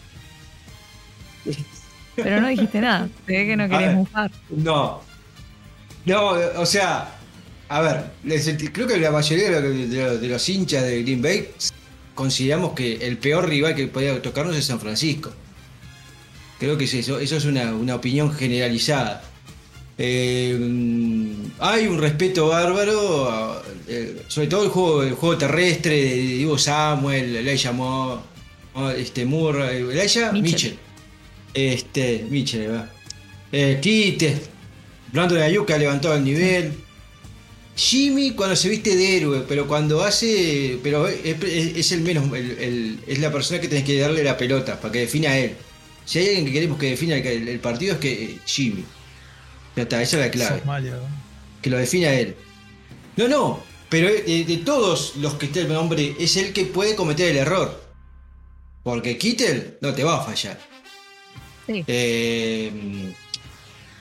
Pero no dijiste nada, se ve que no querías mufar. No. No, o sea, a ver, les- creo que la mayoría de, los- de los- de los hinchas de Green Bay consideramos que el peor rival que podía tocarnos es San Francisco. Creo que es eso, eso es una, una opinión generalizada. Eh, hay un respeto bárbaro, eh, sobre todo el juego, el juego terrestre de Divo Samuel, Elijah Moore, este Moore, eh, Elijah Mitchell. Mitchell. Este, Mitchell, va. Eh, Kite, Brandon Ayuka levantó el nivel. Jimmy cuando se viste de héroe, pero cuando hace. Pero es, es- es el menos. el- el- es la persona que tenés que darle la pelota para que defina a él. Si hay alguien que queremos que defina el, el partido es que eh, Jimmy. Ya está, esa es la clave. Que lo defina él. No, no. Pero de, de todos los que está el nombre, es el que puede cometer el error. Porque Kittel no te va a fallar. Sí. Eh,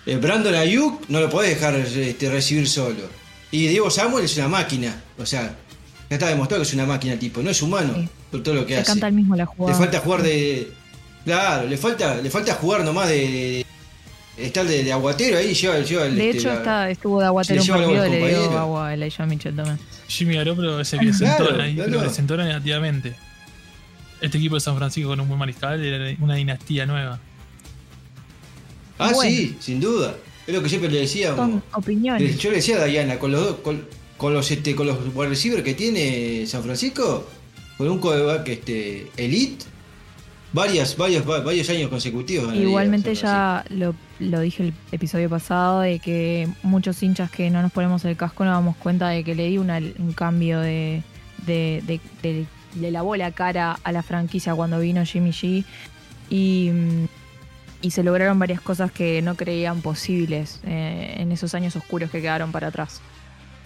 eh, Brandon Ayuk no lo podés dejar este, recibir solo. Y Diego Samuel es una máquina. O sea, ya está demostrado que es una máquina tipo. No es humano Sí. por todo lo que Se hace. canta el mismo la Le jugada. falta jugar de. Claro, le falta, le falta jugar nomás de. de estar de, de aguatero ahí, lleva, lleva el, De este, hecho, la- está, estuvo de aguatero un le partido, le los dio agua a Elijah Mitchell también. Jimmy Garoppolo es el que Claro, sentó, claro. lo presentó negativamente. Este equipo de San Francisco con un buen mariscal era una dinastía nueva. Ah, Bueno. sí, sin duda. Es lo que siempre le decíamos. Son opiniones. Yo le decía a Diana, con los dos- con, con los este, con los wide receivers que tiene San Francisco, con un quarterback este, elite, varias, varios, va- varios años consecutivos. Igualmente ya lo, lo dije el episodio pasado de que muchos hinchas que no nos ponemos el casco nos damos cuenta de que le di una- un cambio de, de, de- de- le lavó la cara a la franquicia cuando vino Jimmy G y, y se lograron varias cosas que no creían posibles eh, en esos años oscuros que quedaron para atrás.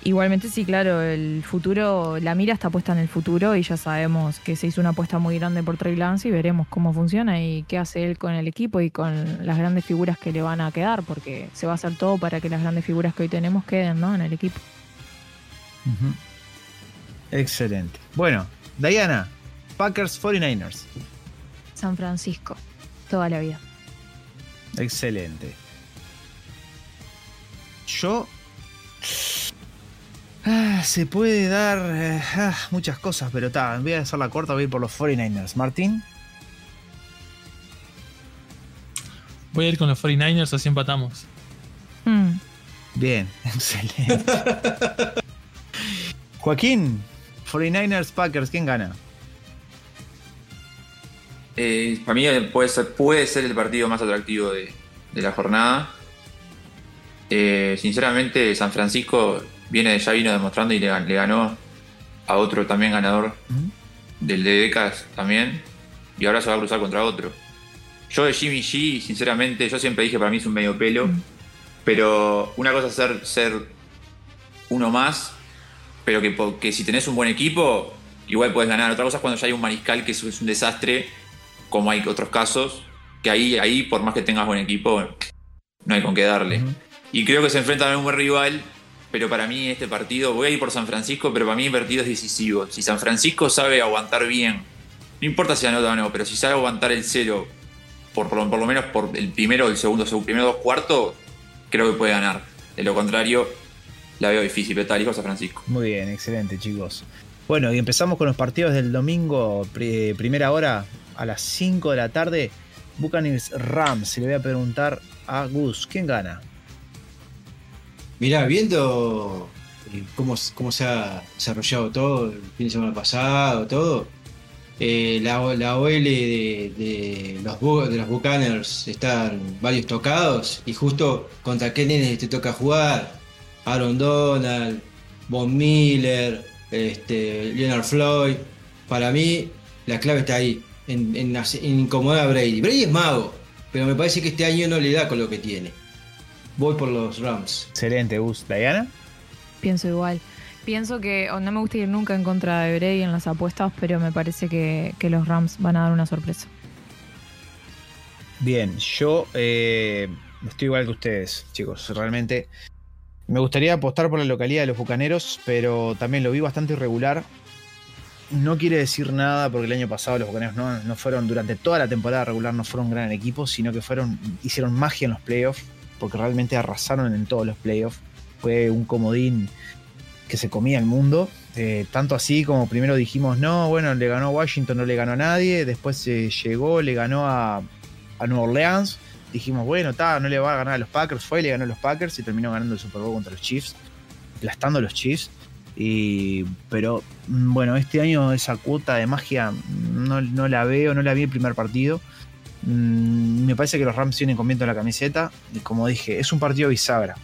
Igualmente sí, claro, el futuro, la mira está puesta en el futuro y ya sabemos que se hizo una apuesta muy grande por Trey Lance y veremos cómo funciona y qué hace él con el equipo y con las grandes figuras que le van a quedar, porque se va a hacer todo para que las grandes figuras que hoy tenemos queden ¿no? en el equipo. Excelente. Bueno, Diana, Packers 49ers. San Francisco, toda la vida. Excelente. Yo. Ah, se puede dar eh, ah, muchas cosas, pero está, voy a hacerla corta, voy a ir por los 49ers. Martín, Voy a ir con los 49ers, así empatamos. Mm, bien, excelente. Joaquín, 49ers Packers, ¿quién gana? Eh, para mí puede ser, puede ser el partido más atractivo de, de la jornada. Eh, sinceramente, San Francisco viene, ya vino demostrando y le, gan- le ganó a otro también ganador del de décadas también. Y ahora se va a cruzar contra otro. Yo de Jimmy G, sinceramente, yo siempre dije para mí es un medio pelo. Pero una cosa es ser, ser uno más, pero que, que si tenés un buen equipo, igual puedes ganar. Otra cosa es cuando ya hay un mariscal que es, es un desastre, como hay otros casos, que ahí, ahí, por más que tengas buen equipo, no hay con qué darle. Y creo que se enfrentan a un buen rival, pero para mí este partido, voy a ir por San Francisco, pero para mí el partido es decisivo. Si San Francisco sabe aguantar bien, no importa si anota o no, pero si sabe aguantar el cero, por, por, lo- menos por el primero, el segundo, segundo, primero dos cuartos, creo que puede ganar. De lo contrario, la veo difícil, pero está elijo San Francisco. Muy bien, excelente, chicos. Bueno, y empezamos con los partidos del domingo, pri- primera hora, a las 5 de la tarde. Buccaneers Rams. Y le voy a preguntar a Gus, ¿quién gana? Mirá, viendo eh, cómo, cómo se ha desarrollado todo el fin de semana pasado, todo, eh, la, la OL de, de los, de los están varios tocados y justo contra qué te toca jugar. Aaron Donald, Von Miller, este, Leonard Floyd. Para mí, la clave está ahí, en, en en incomodar a Brady. Brady es mago, pero me parece que este año no le da con lo que tiene. Voy por los Rams. Excelente, Gus. ¿Diana? Pienso igual. Pienso que o no me gusta ir nunca en contra de Brady en las apuestas, pero me parece que, que los Rams van a dar una sorpresa. Bien, yo eh, estoy igual que ustedes, chicos. Realmente me gustaría apostar por la localidad de los Bucaneros, pero también lo vi bastante irregular. No quiere decir nada porque el año pasado los Bucaneros no, no fueron, durante toda la temporada regular, no fueron un gran equipo, sino que fueron, hicieron magia en los playoffs, porque realmente arrasaron en todos los playoffs. Fue un comodín que se comía el mundo. Eh, tanto así como primero dijimos, no, bueno, le ganó Washington, no le ganó a nadie. Después se llegó, le ganó a, a Nueva Orleans. Dijimos, bueno, está, no le va a ganar a los Packers. Fue le ganó a los Packers y terminó ganando el Super Bowl contra los Chiefs, aplastando a los Chiefs. Y, pero mm, bueno, este año esa cuota de magia no, no la veo, no la vi el primer partido. Mm, Me parece que los Rams vienen con viento en la camiseta. Y como dije, es un partido bisagra.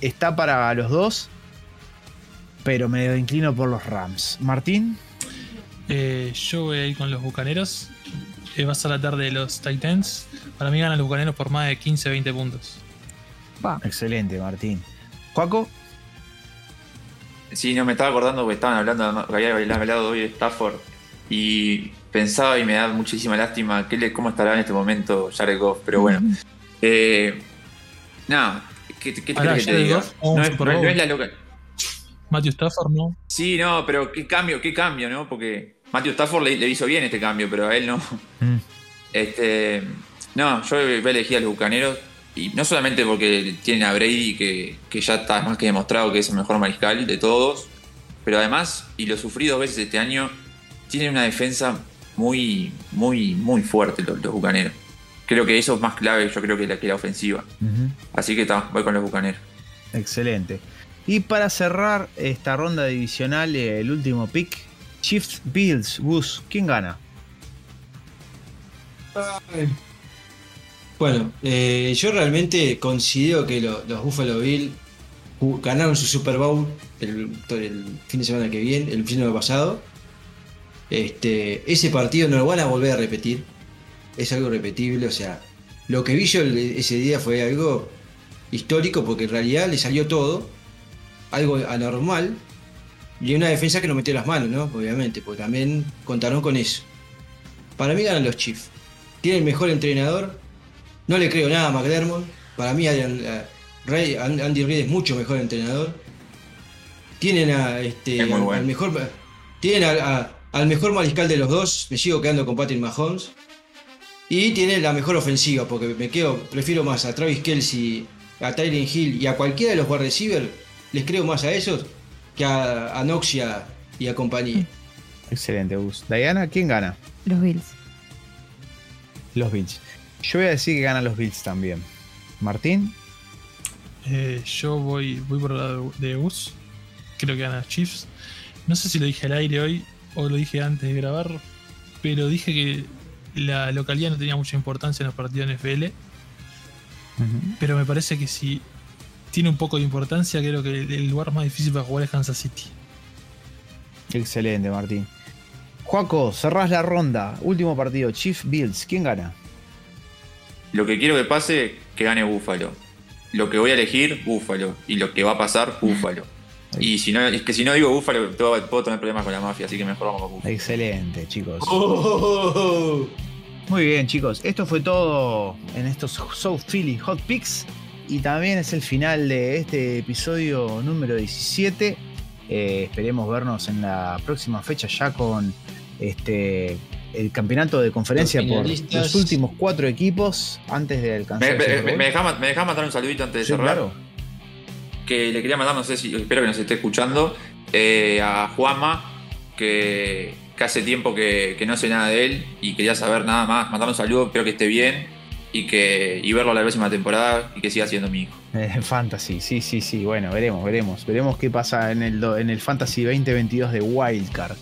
Está para los dos, pero me inclino por los Rams. Martín, Eh, yo voy a ir con los bucaneros. Eh, va a ser la tarde de los Titans. Para mí ganan los bucaneros por más de 15-20 puntos. Va. excelente, Martín. Juaco, Sí, no me estaba acordando porque estaban hablando, que había hablado hoy de Stafford y pensaba y me da muchísima lástima qué le- cómo estará en este momento Jared Goff, pero bueno. Eh, nada, ¿qué, qué que te diga? No es, no es- no Bowl. es la loca. Matthew Stafford, ¿no? Sí, no, pero qué cambio, qué cambio, ¿no? Porque Matthew Stafford le, le hizo bien este cambio, pero a él no. Este, no, yo voy a elegir a los Bucaneros y no solamente porque tienen a Brady que, que ya está más que demostrado que es el mejor mariscal de todos, pero además, y lo sufrí dos veces este año, tienen una defensa muy, muy, muy fuerte los, los Bucaneros. Creo que eso es más clave, yo creo que la, que la ofensiva. Así que está, voy con los Bucaneros. Excelente. Y para cerrar esta ronda divisional, eh, el último pick, Chiefs Bills, Gus, ¿quién gana? Bueno, eh, yo realmente considero que lo- los Buffalo Bills ganaron su Super Bowl el, el fin de semana que viene, el fin de semana pasado. Este, ese partido no lo van a volver a repetir. Es algo repetible, o sea, lo que vi yo ese día fue algo histórico porque en realidad le salió todo, algo anormal y una defensa que no metió las manos, ¿no? Obviamente, porque también contaron con eso. Para mí ganan los Chiefs. Tiene el mejor entrenador. No le creo nada a McDermott. Para mí eh, Andy Reid es mucho mejor entrenador. Tienen a este Es muy al- bueno. al mejor tienen a- a- al mejor mariscal de los dos. Me sigo quedando con Patrick Mahomes. Y tiene la mejor ofensiva, porque me quedo, prefiero más a Travis Kelsey, a Tylen Hill y a cualquiera de los wide receivers. Les creo más a esos que a, a Knox y a, compañía. Excelente, Gus. Diana, ¿quién gana? Los Bills. Los Bills. Yo voy a decir que ganan los Bills también. Martín, Eh, yo voy, voy por el lado de Gus. Creo que gana Chiefs. No sé si lo dije al aire hoy o lo dije antes de grabar, pero dije que la localidad no tenía mucha importancia en los partidos de NFL. Pero me parece que si tiene un poco de importancia, creo que el lugar más difícil para jugar es Kansas City. excelente, Martín. Juaco, cerrás la ronda. Último partido, Chiefs Bills, ¿quién gana? Lo que quiero que pase, que gane Búfalo. Lo que voy a elegir, Búfalo. Y lo que va a pasar, Búfalo. Y si no, es que si no digo Búfalo, puedo, puedo tener problemas con la mafia, así que mejor vamos con Búfalo. Excelente, chicos. Oh. Muy bien, chicos. Esto fue todo en estos South Philly Hot Picks. Y también es el final de este episodio número 17. Eh, esperemos vernos en la próxima fecha ya con este el campeonato de conferencia Los por los últimos cuatro equipos antes de alcanzar ¿Me, el me, me, me dejás mandar un saludito antes de Sí, cerrar? claro. Que le quería mandar, no sé si, espero que nos esté escuchando, eh, a Juanma, que, que hace tiempo que, que no sé nada de él y quería saber nada más, mandarle un saludo, espero que esté bien y que y verlo la próxima temporada y que siga siendo mi hijo. Eh, Fantasy, sí, sí, sí. Bueno, veremos, veremos. Veremos qué pasa en el, en el Fantasy 2022 de Wildcard.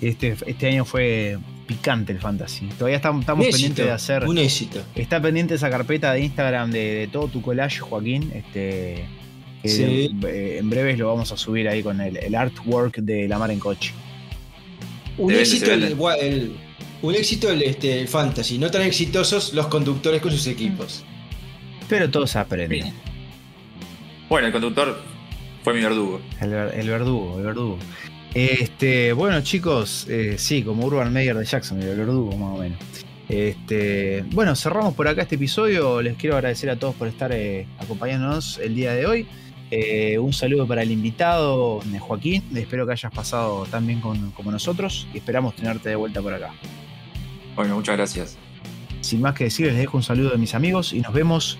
Este, este año fue picante el Fantasy. Todavía estamos, estamos pendientes de hacer. Un éxito. Está pendiente esa carpeta de Instagram de, de todo tu collage, Joaquín. Este, Sí. eh, en breves lo vamos a subir ahí con el, el artwork de la mar en coche. Un éxito el, vende. gua- el- un éxito el, este, el fantasy, no tan exitosos los conductores con sus equipos. Pero todo se aprende. Bien. Bueno, el conductor fue mi verdugo. El, ver- el verdugo, el verdugo. Este, bueno, chicos, eh, sí, como Urban Meyer de Jackson, el verdugo, más o menos. Este, bueno, cerramos por acá este episodio. Les quiero agradecer a todos por estar eh, acompañándonos el día de hoy. Eh, un saludo para el invitado, eh, Joaquín. Espero que hayas pasado tan bien con- como nosotros y esperamos tenerte de vuelta por acá. Bueno, muchas gracias. Sin más que decir, les dejo un saludo de mis amigos y nos vemos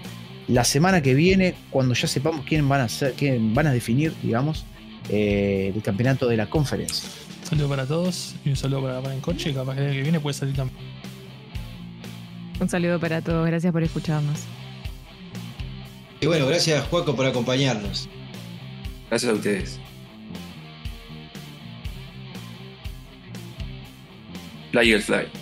la semana que viene cuando ya sepamos quién van a ser, quién van a definir, digamos, eh, el campeonato de la conferencia. Un saludo para todos y un saludo para Para en Coche. Capaz que el que viene puede salir campeón. Un saludo para todos, gracias por escucharnos. Y bueno, gracias Juaco por acompañarnos. Gracias a ustedes. Fly Fly.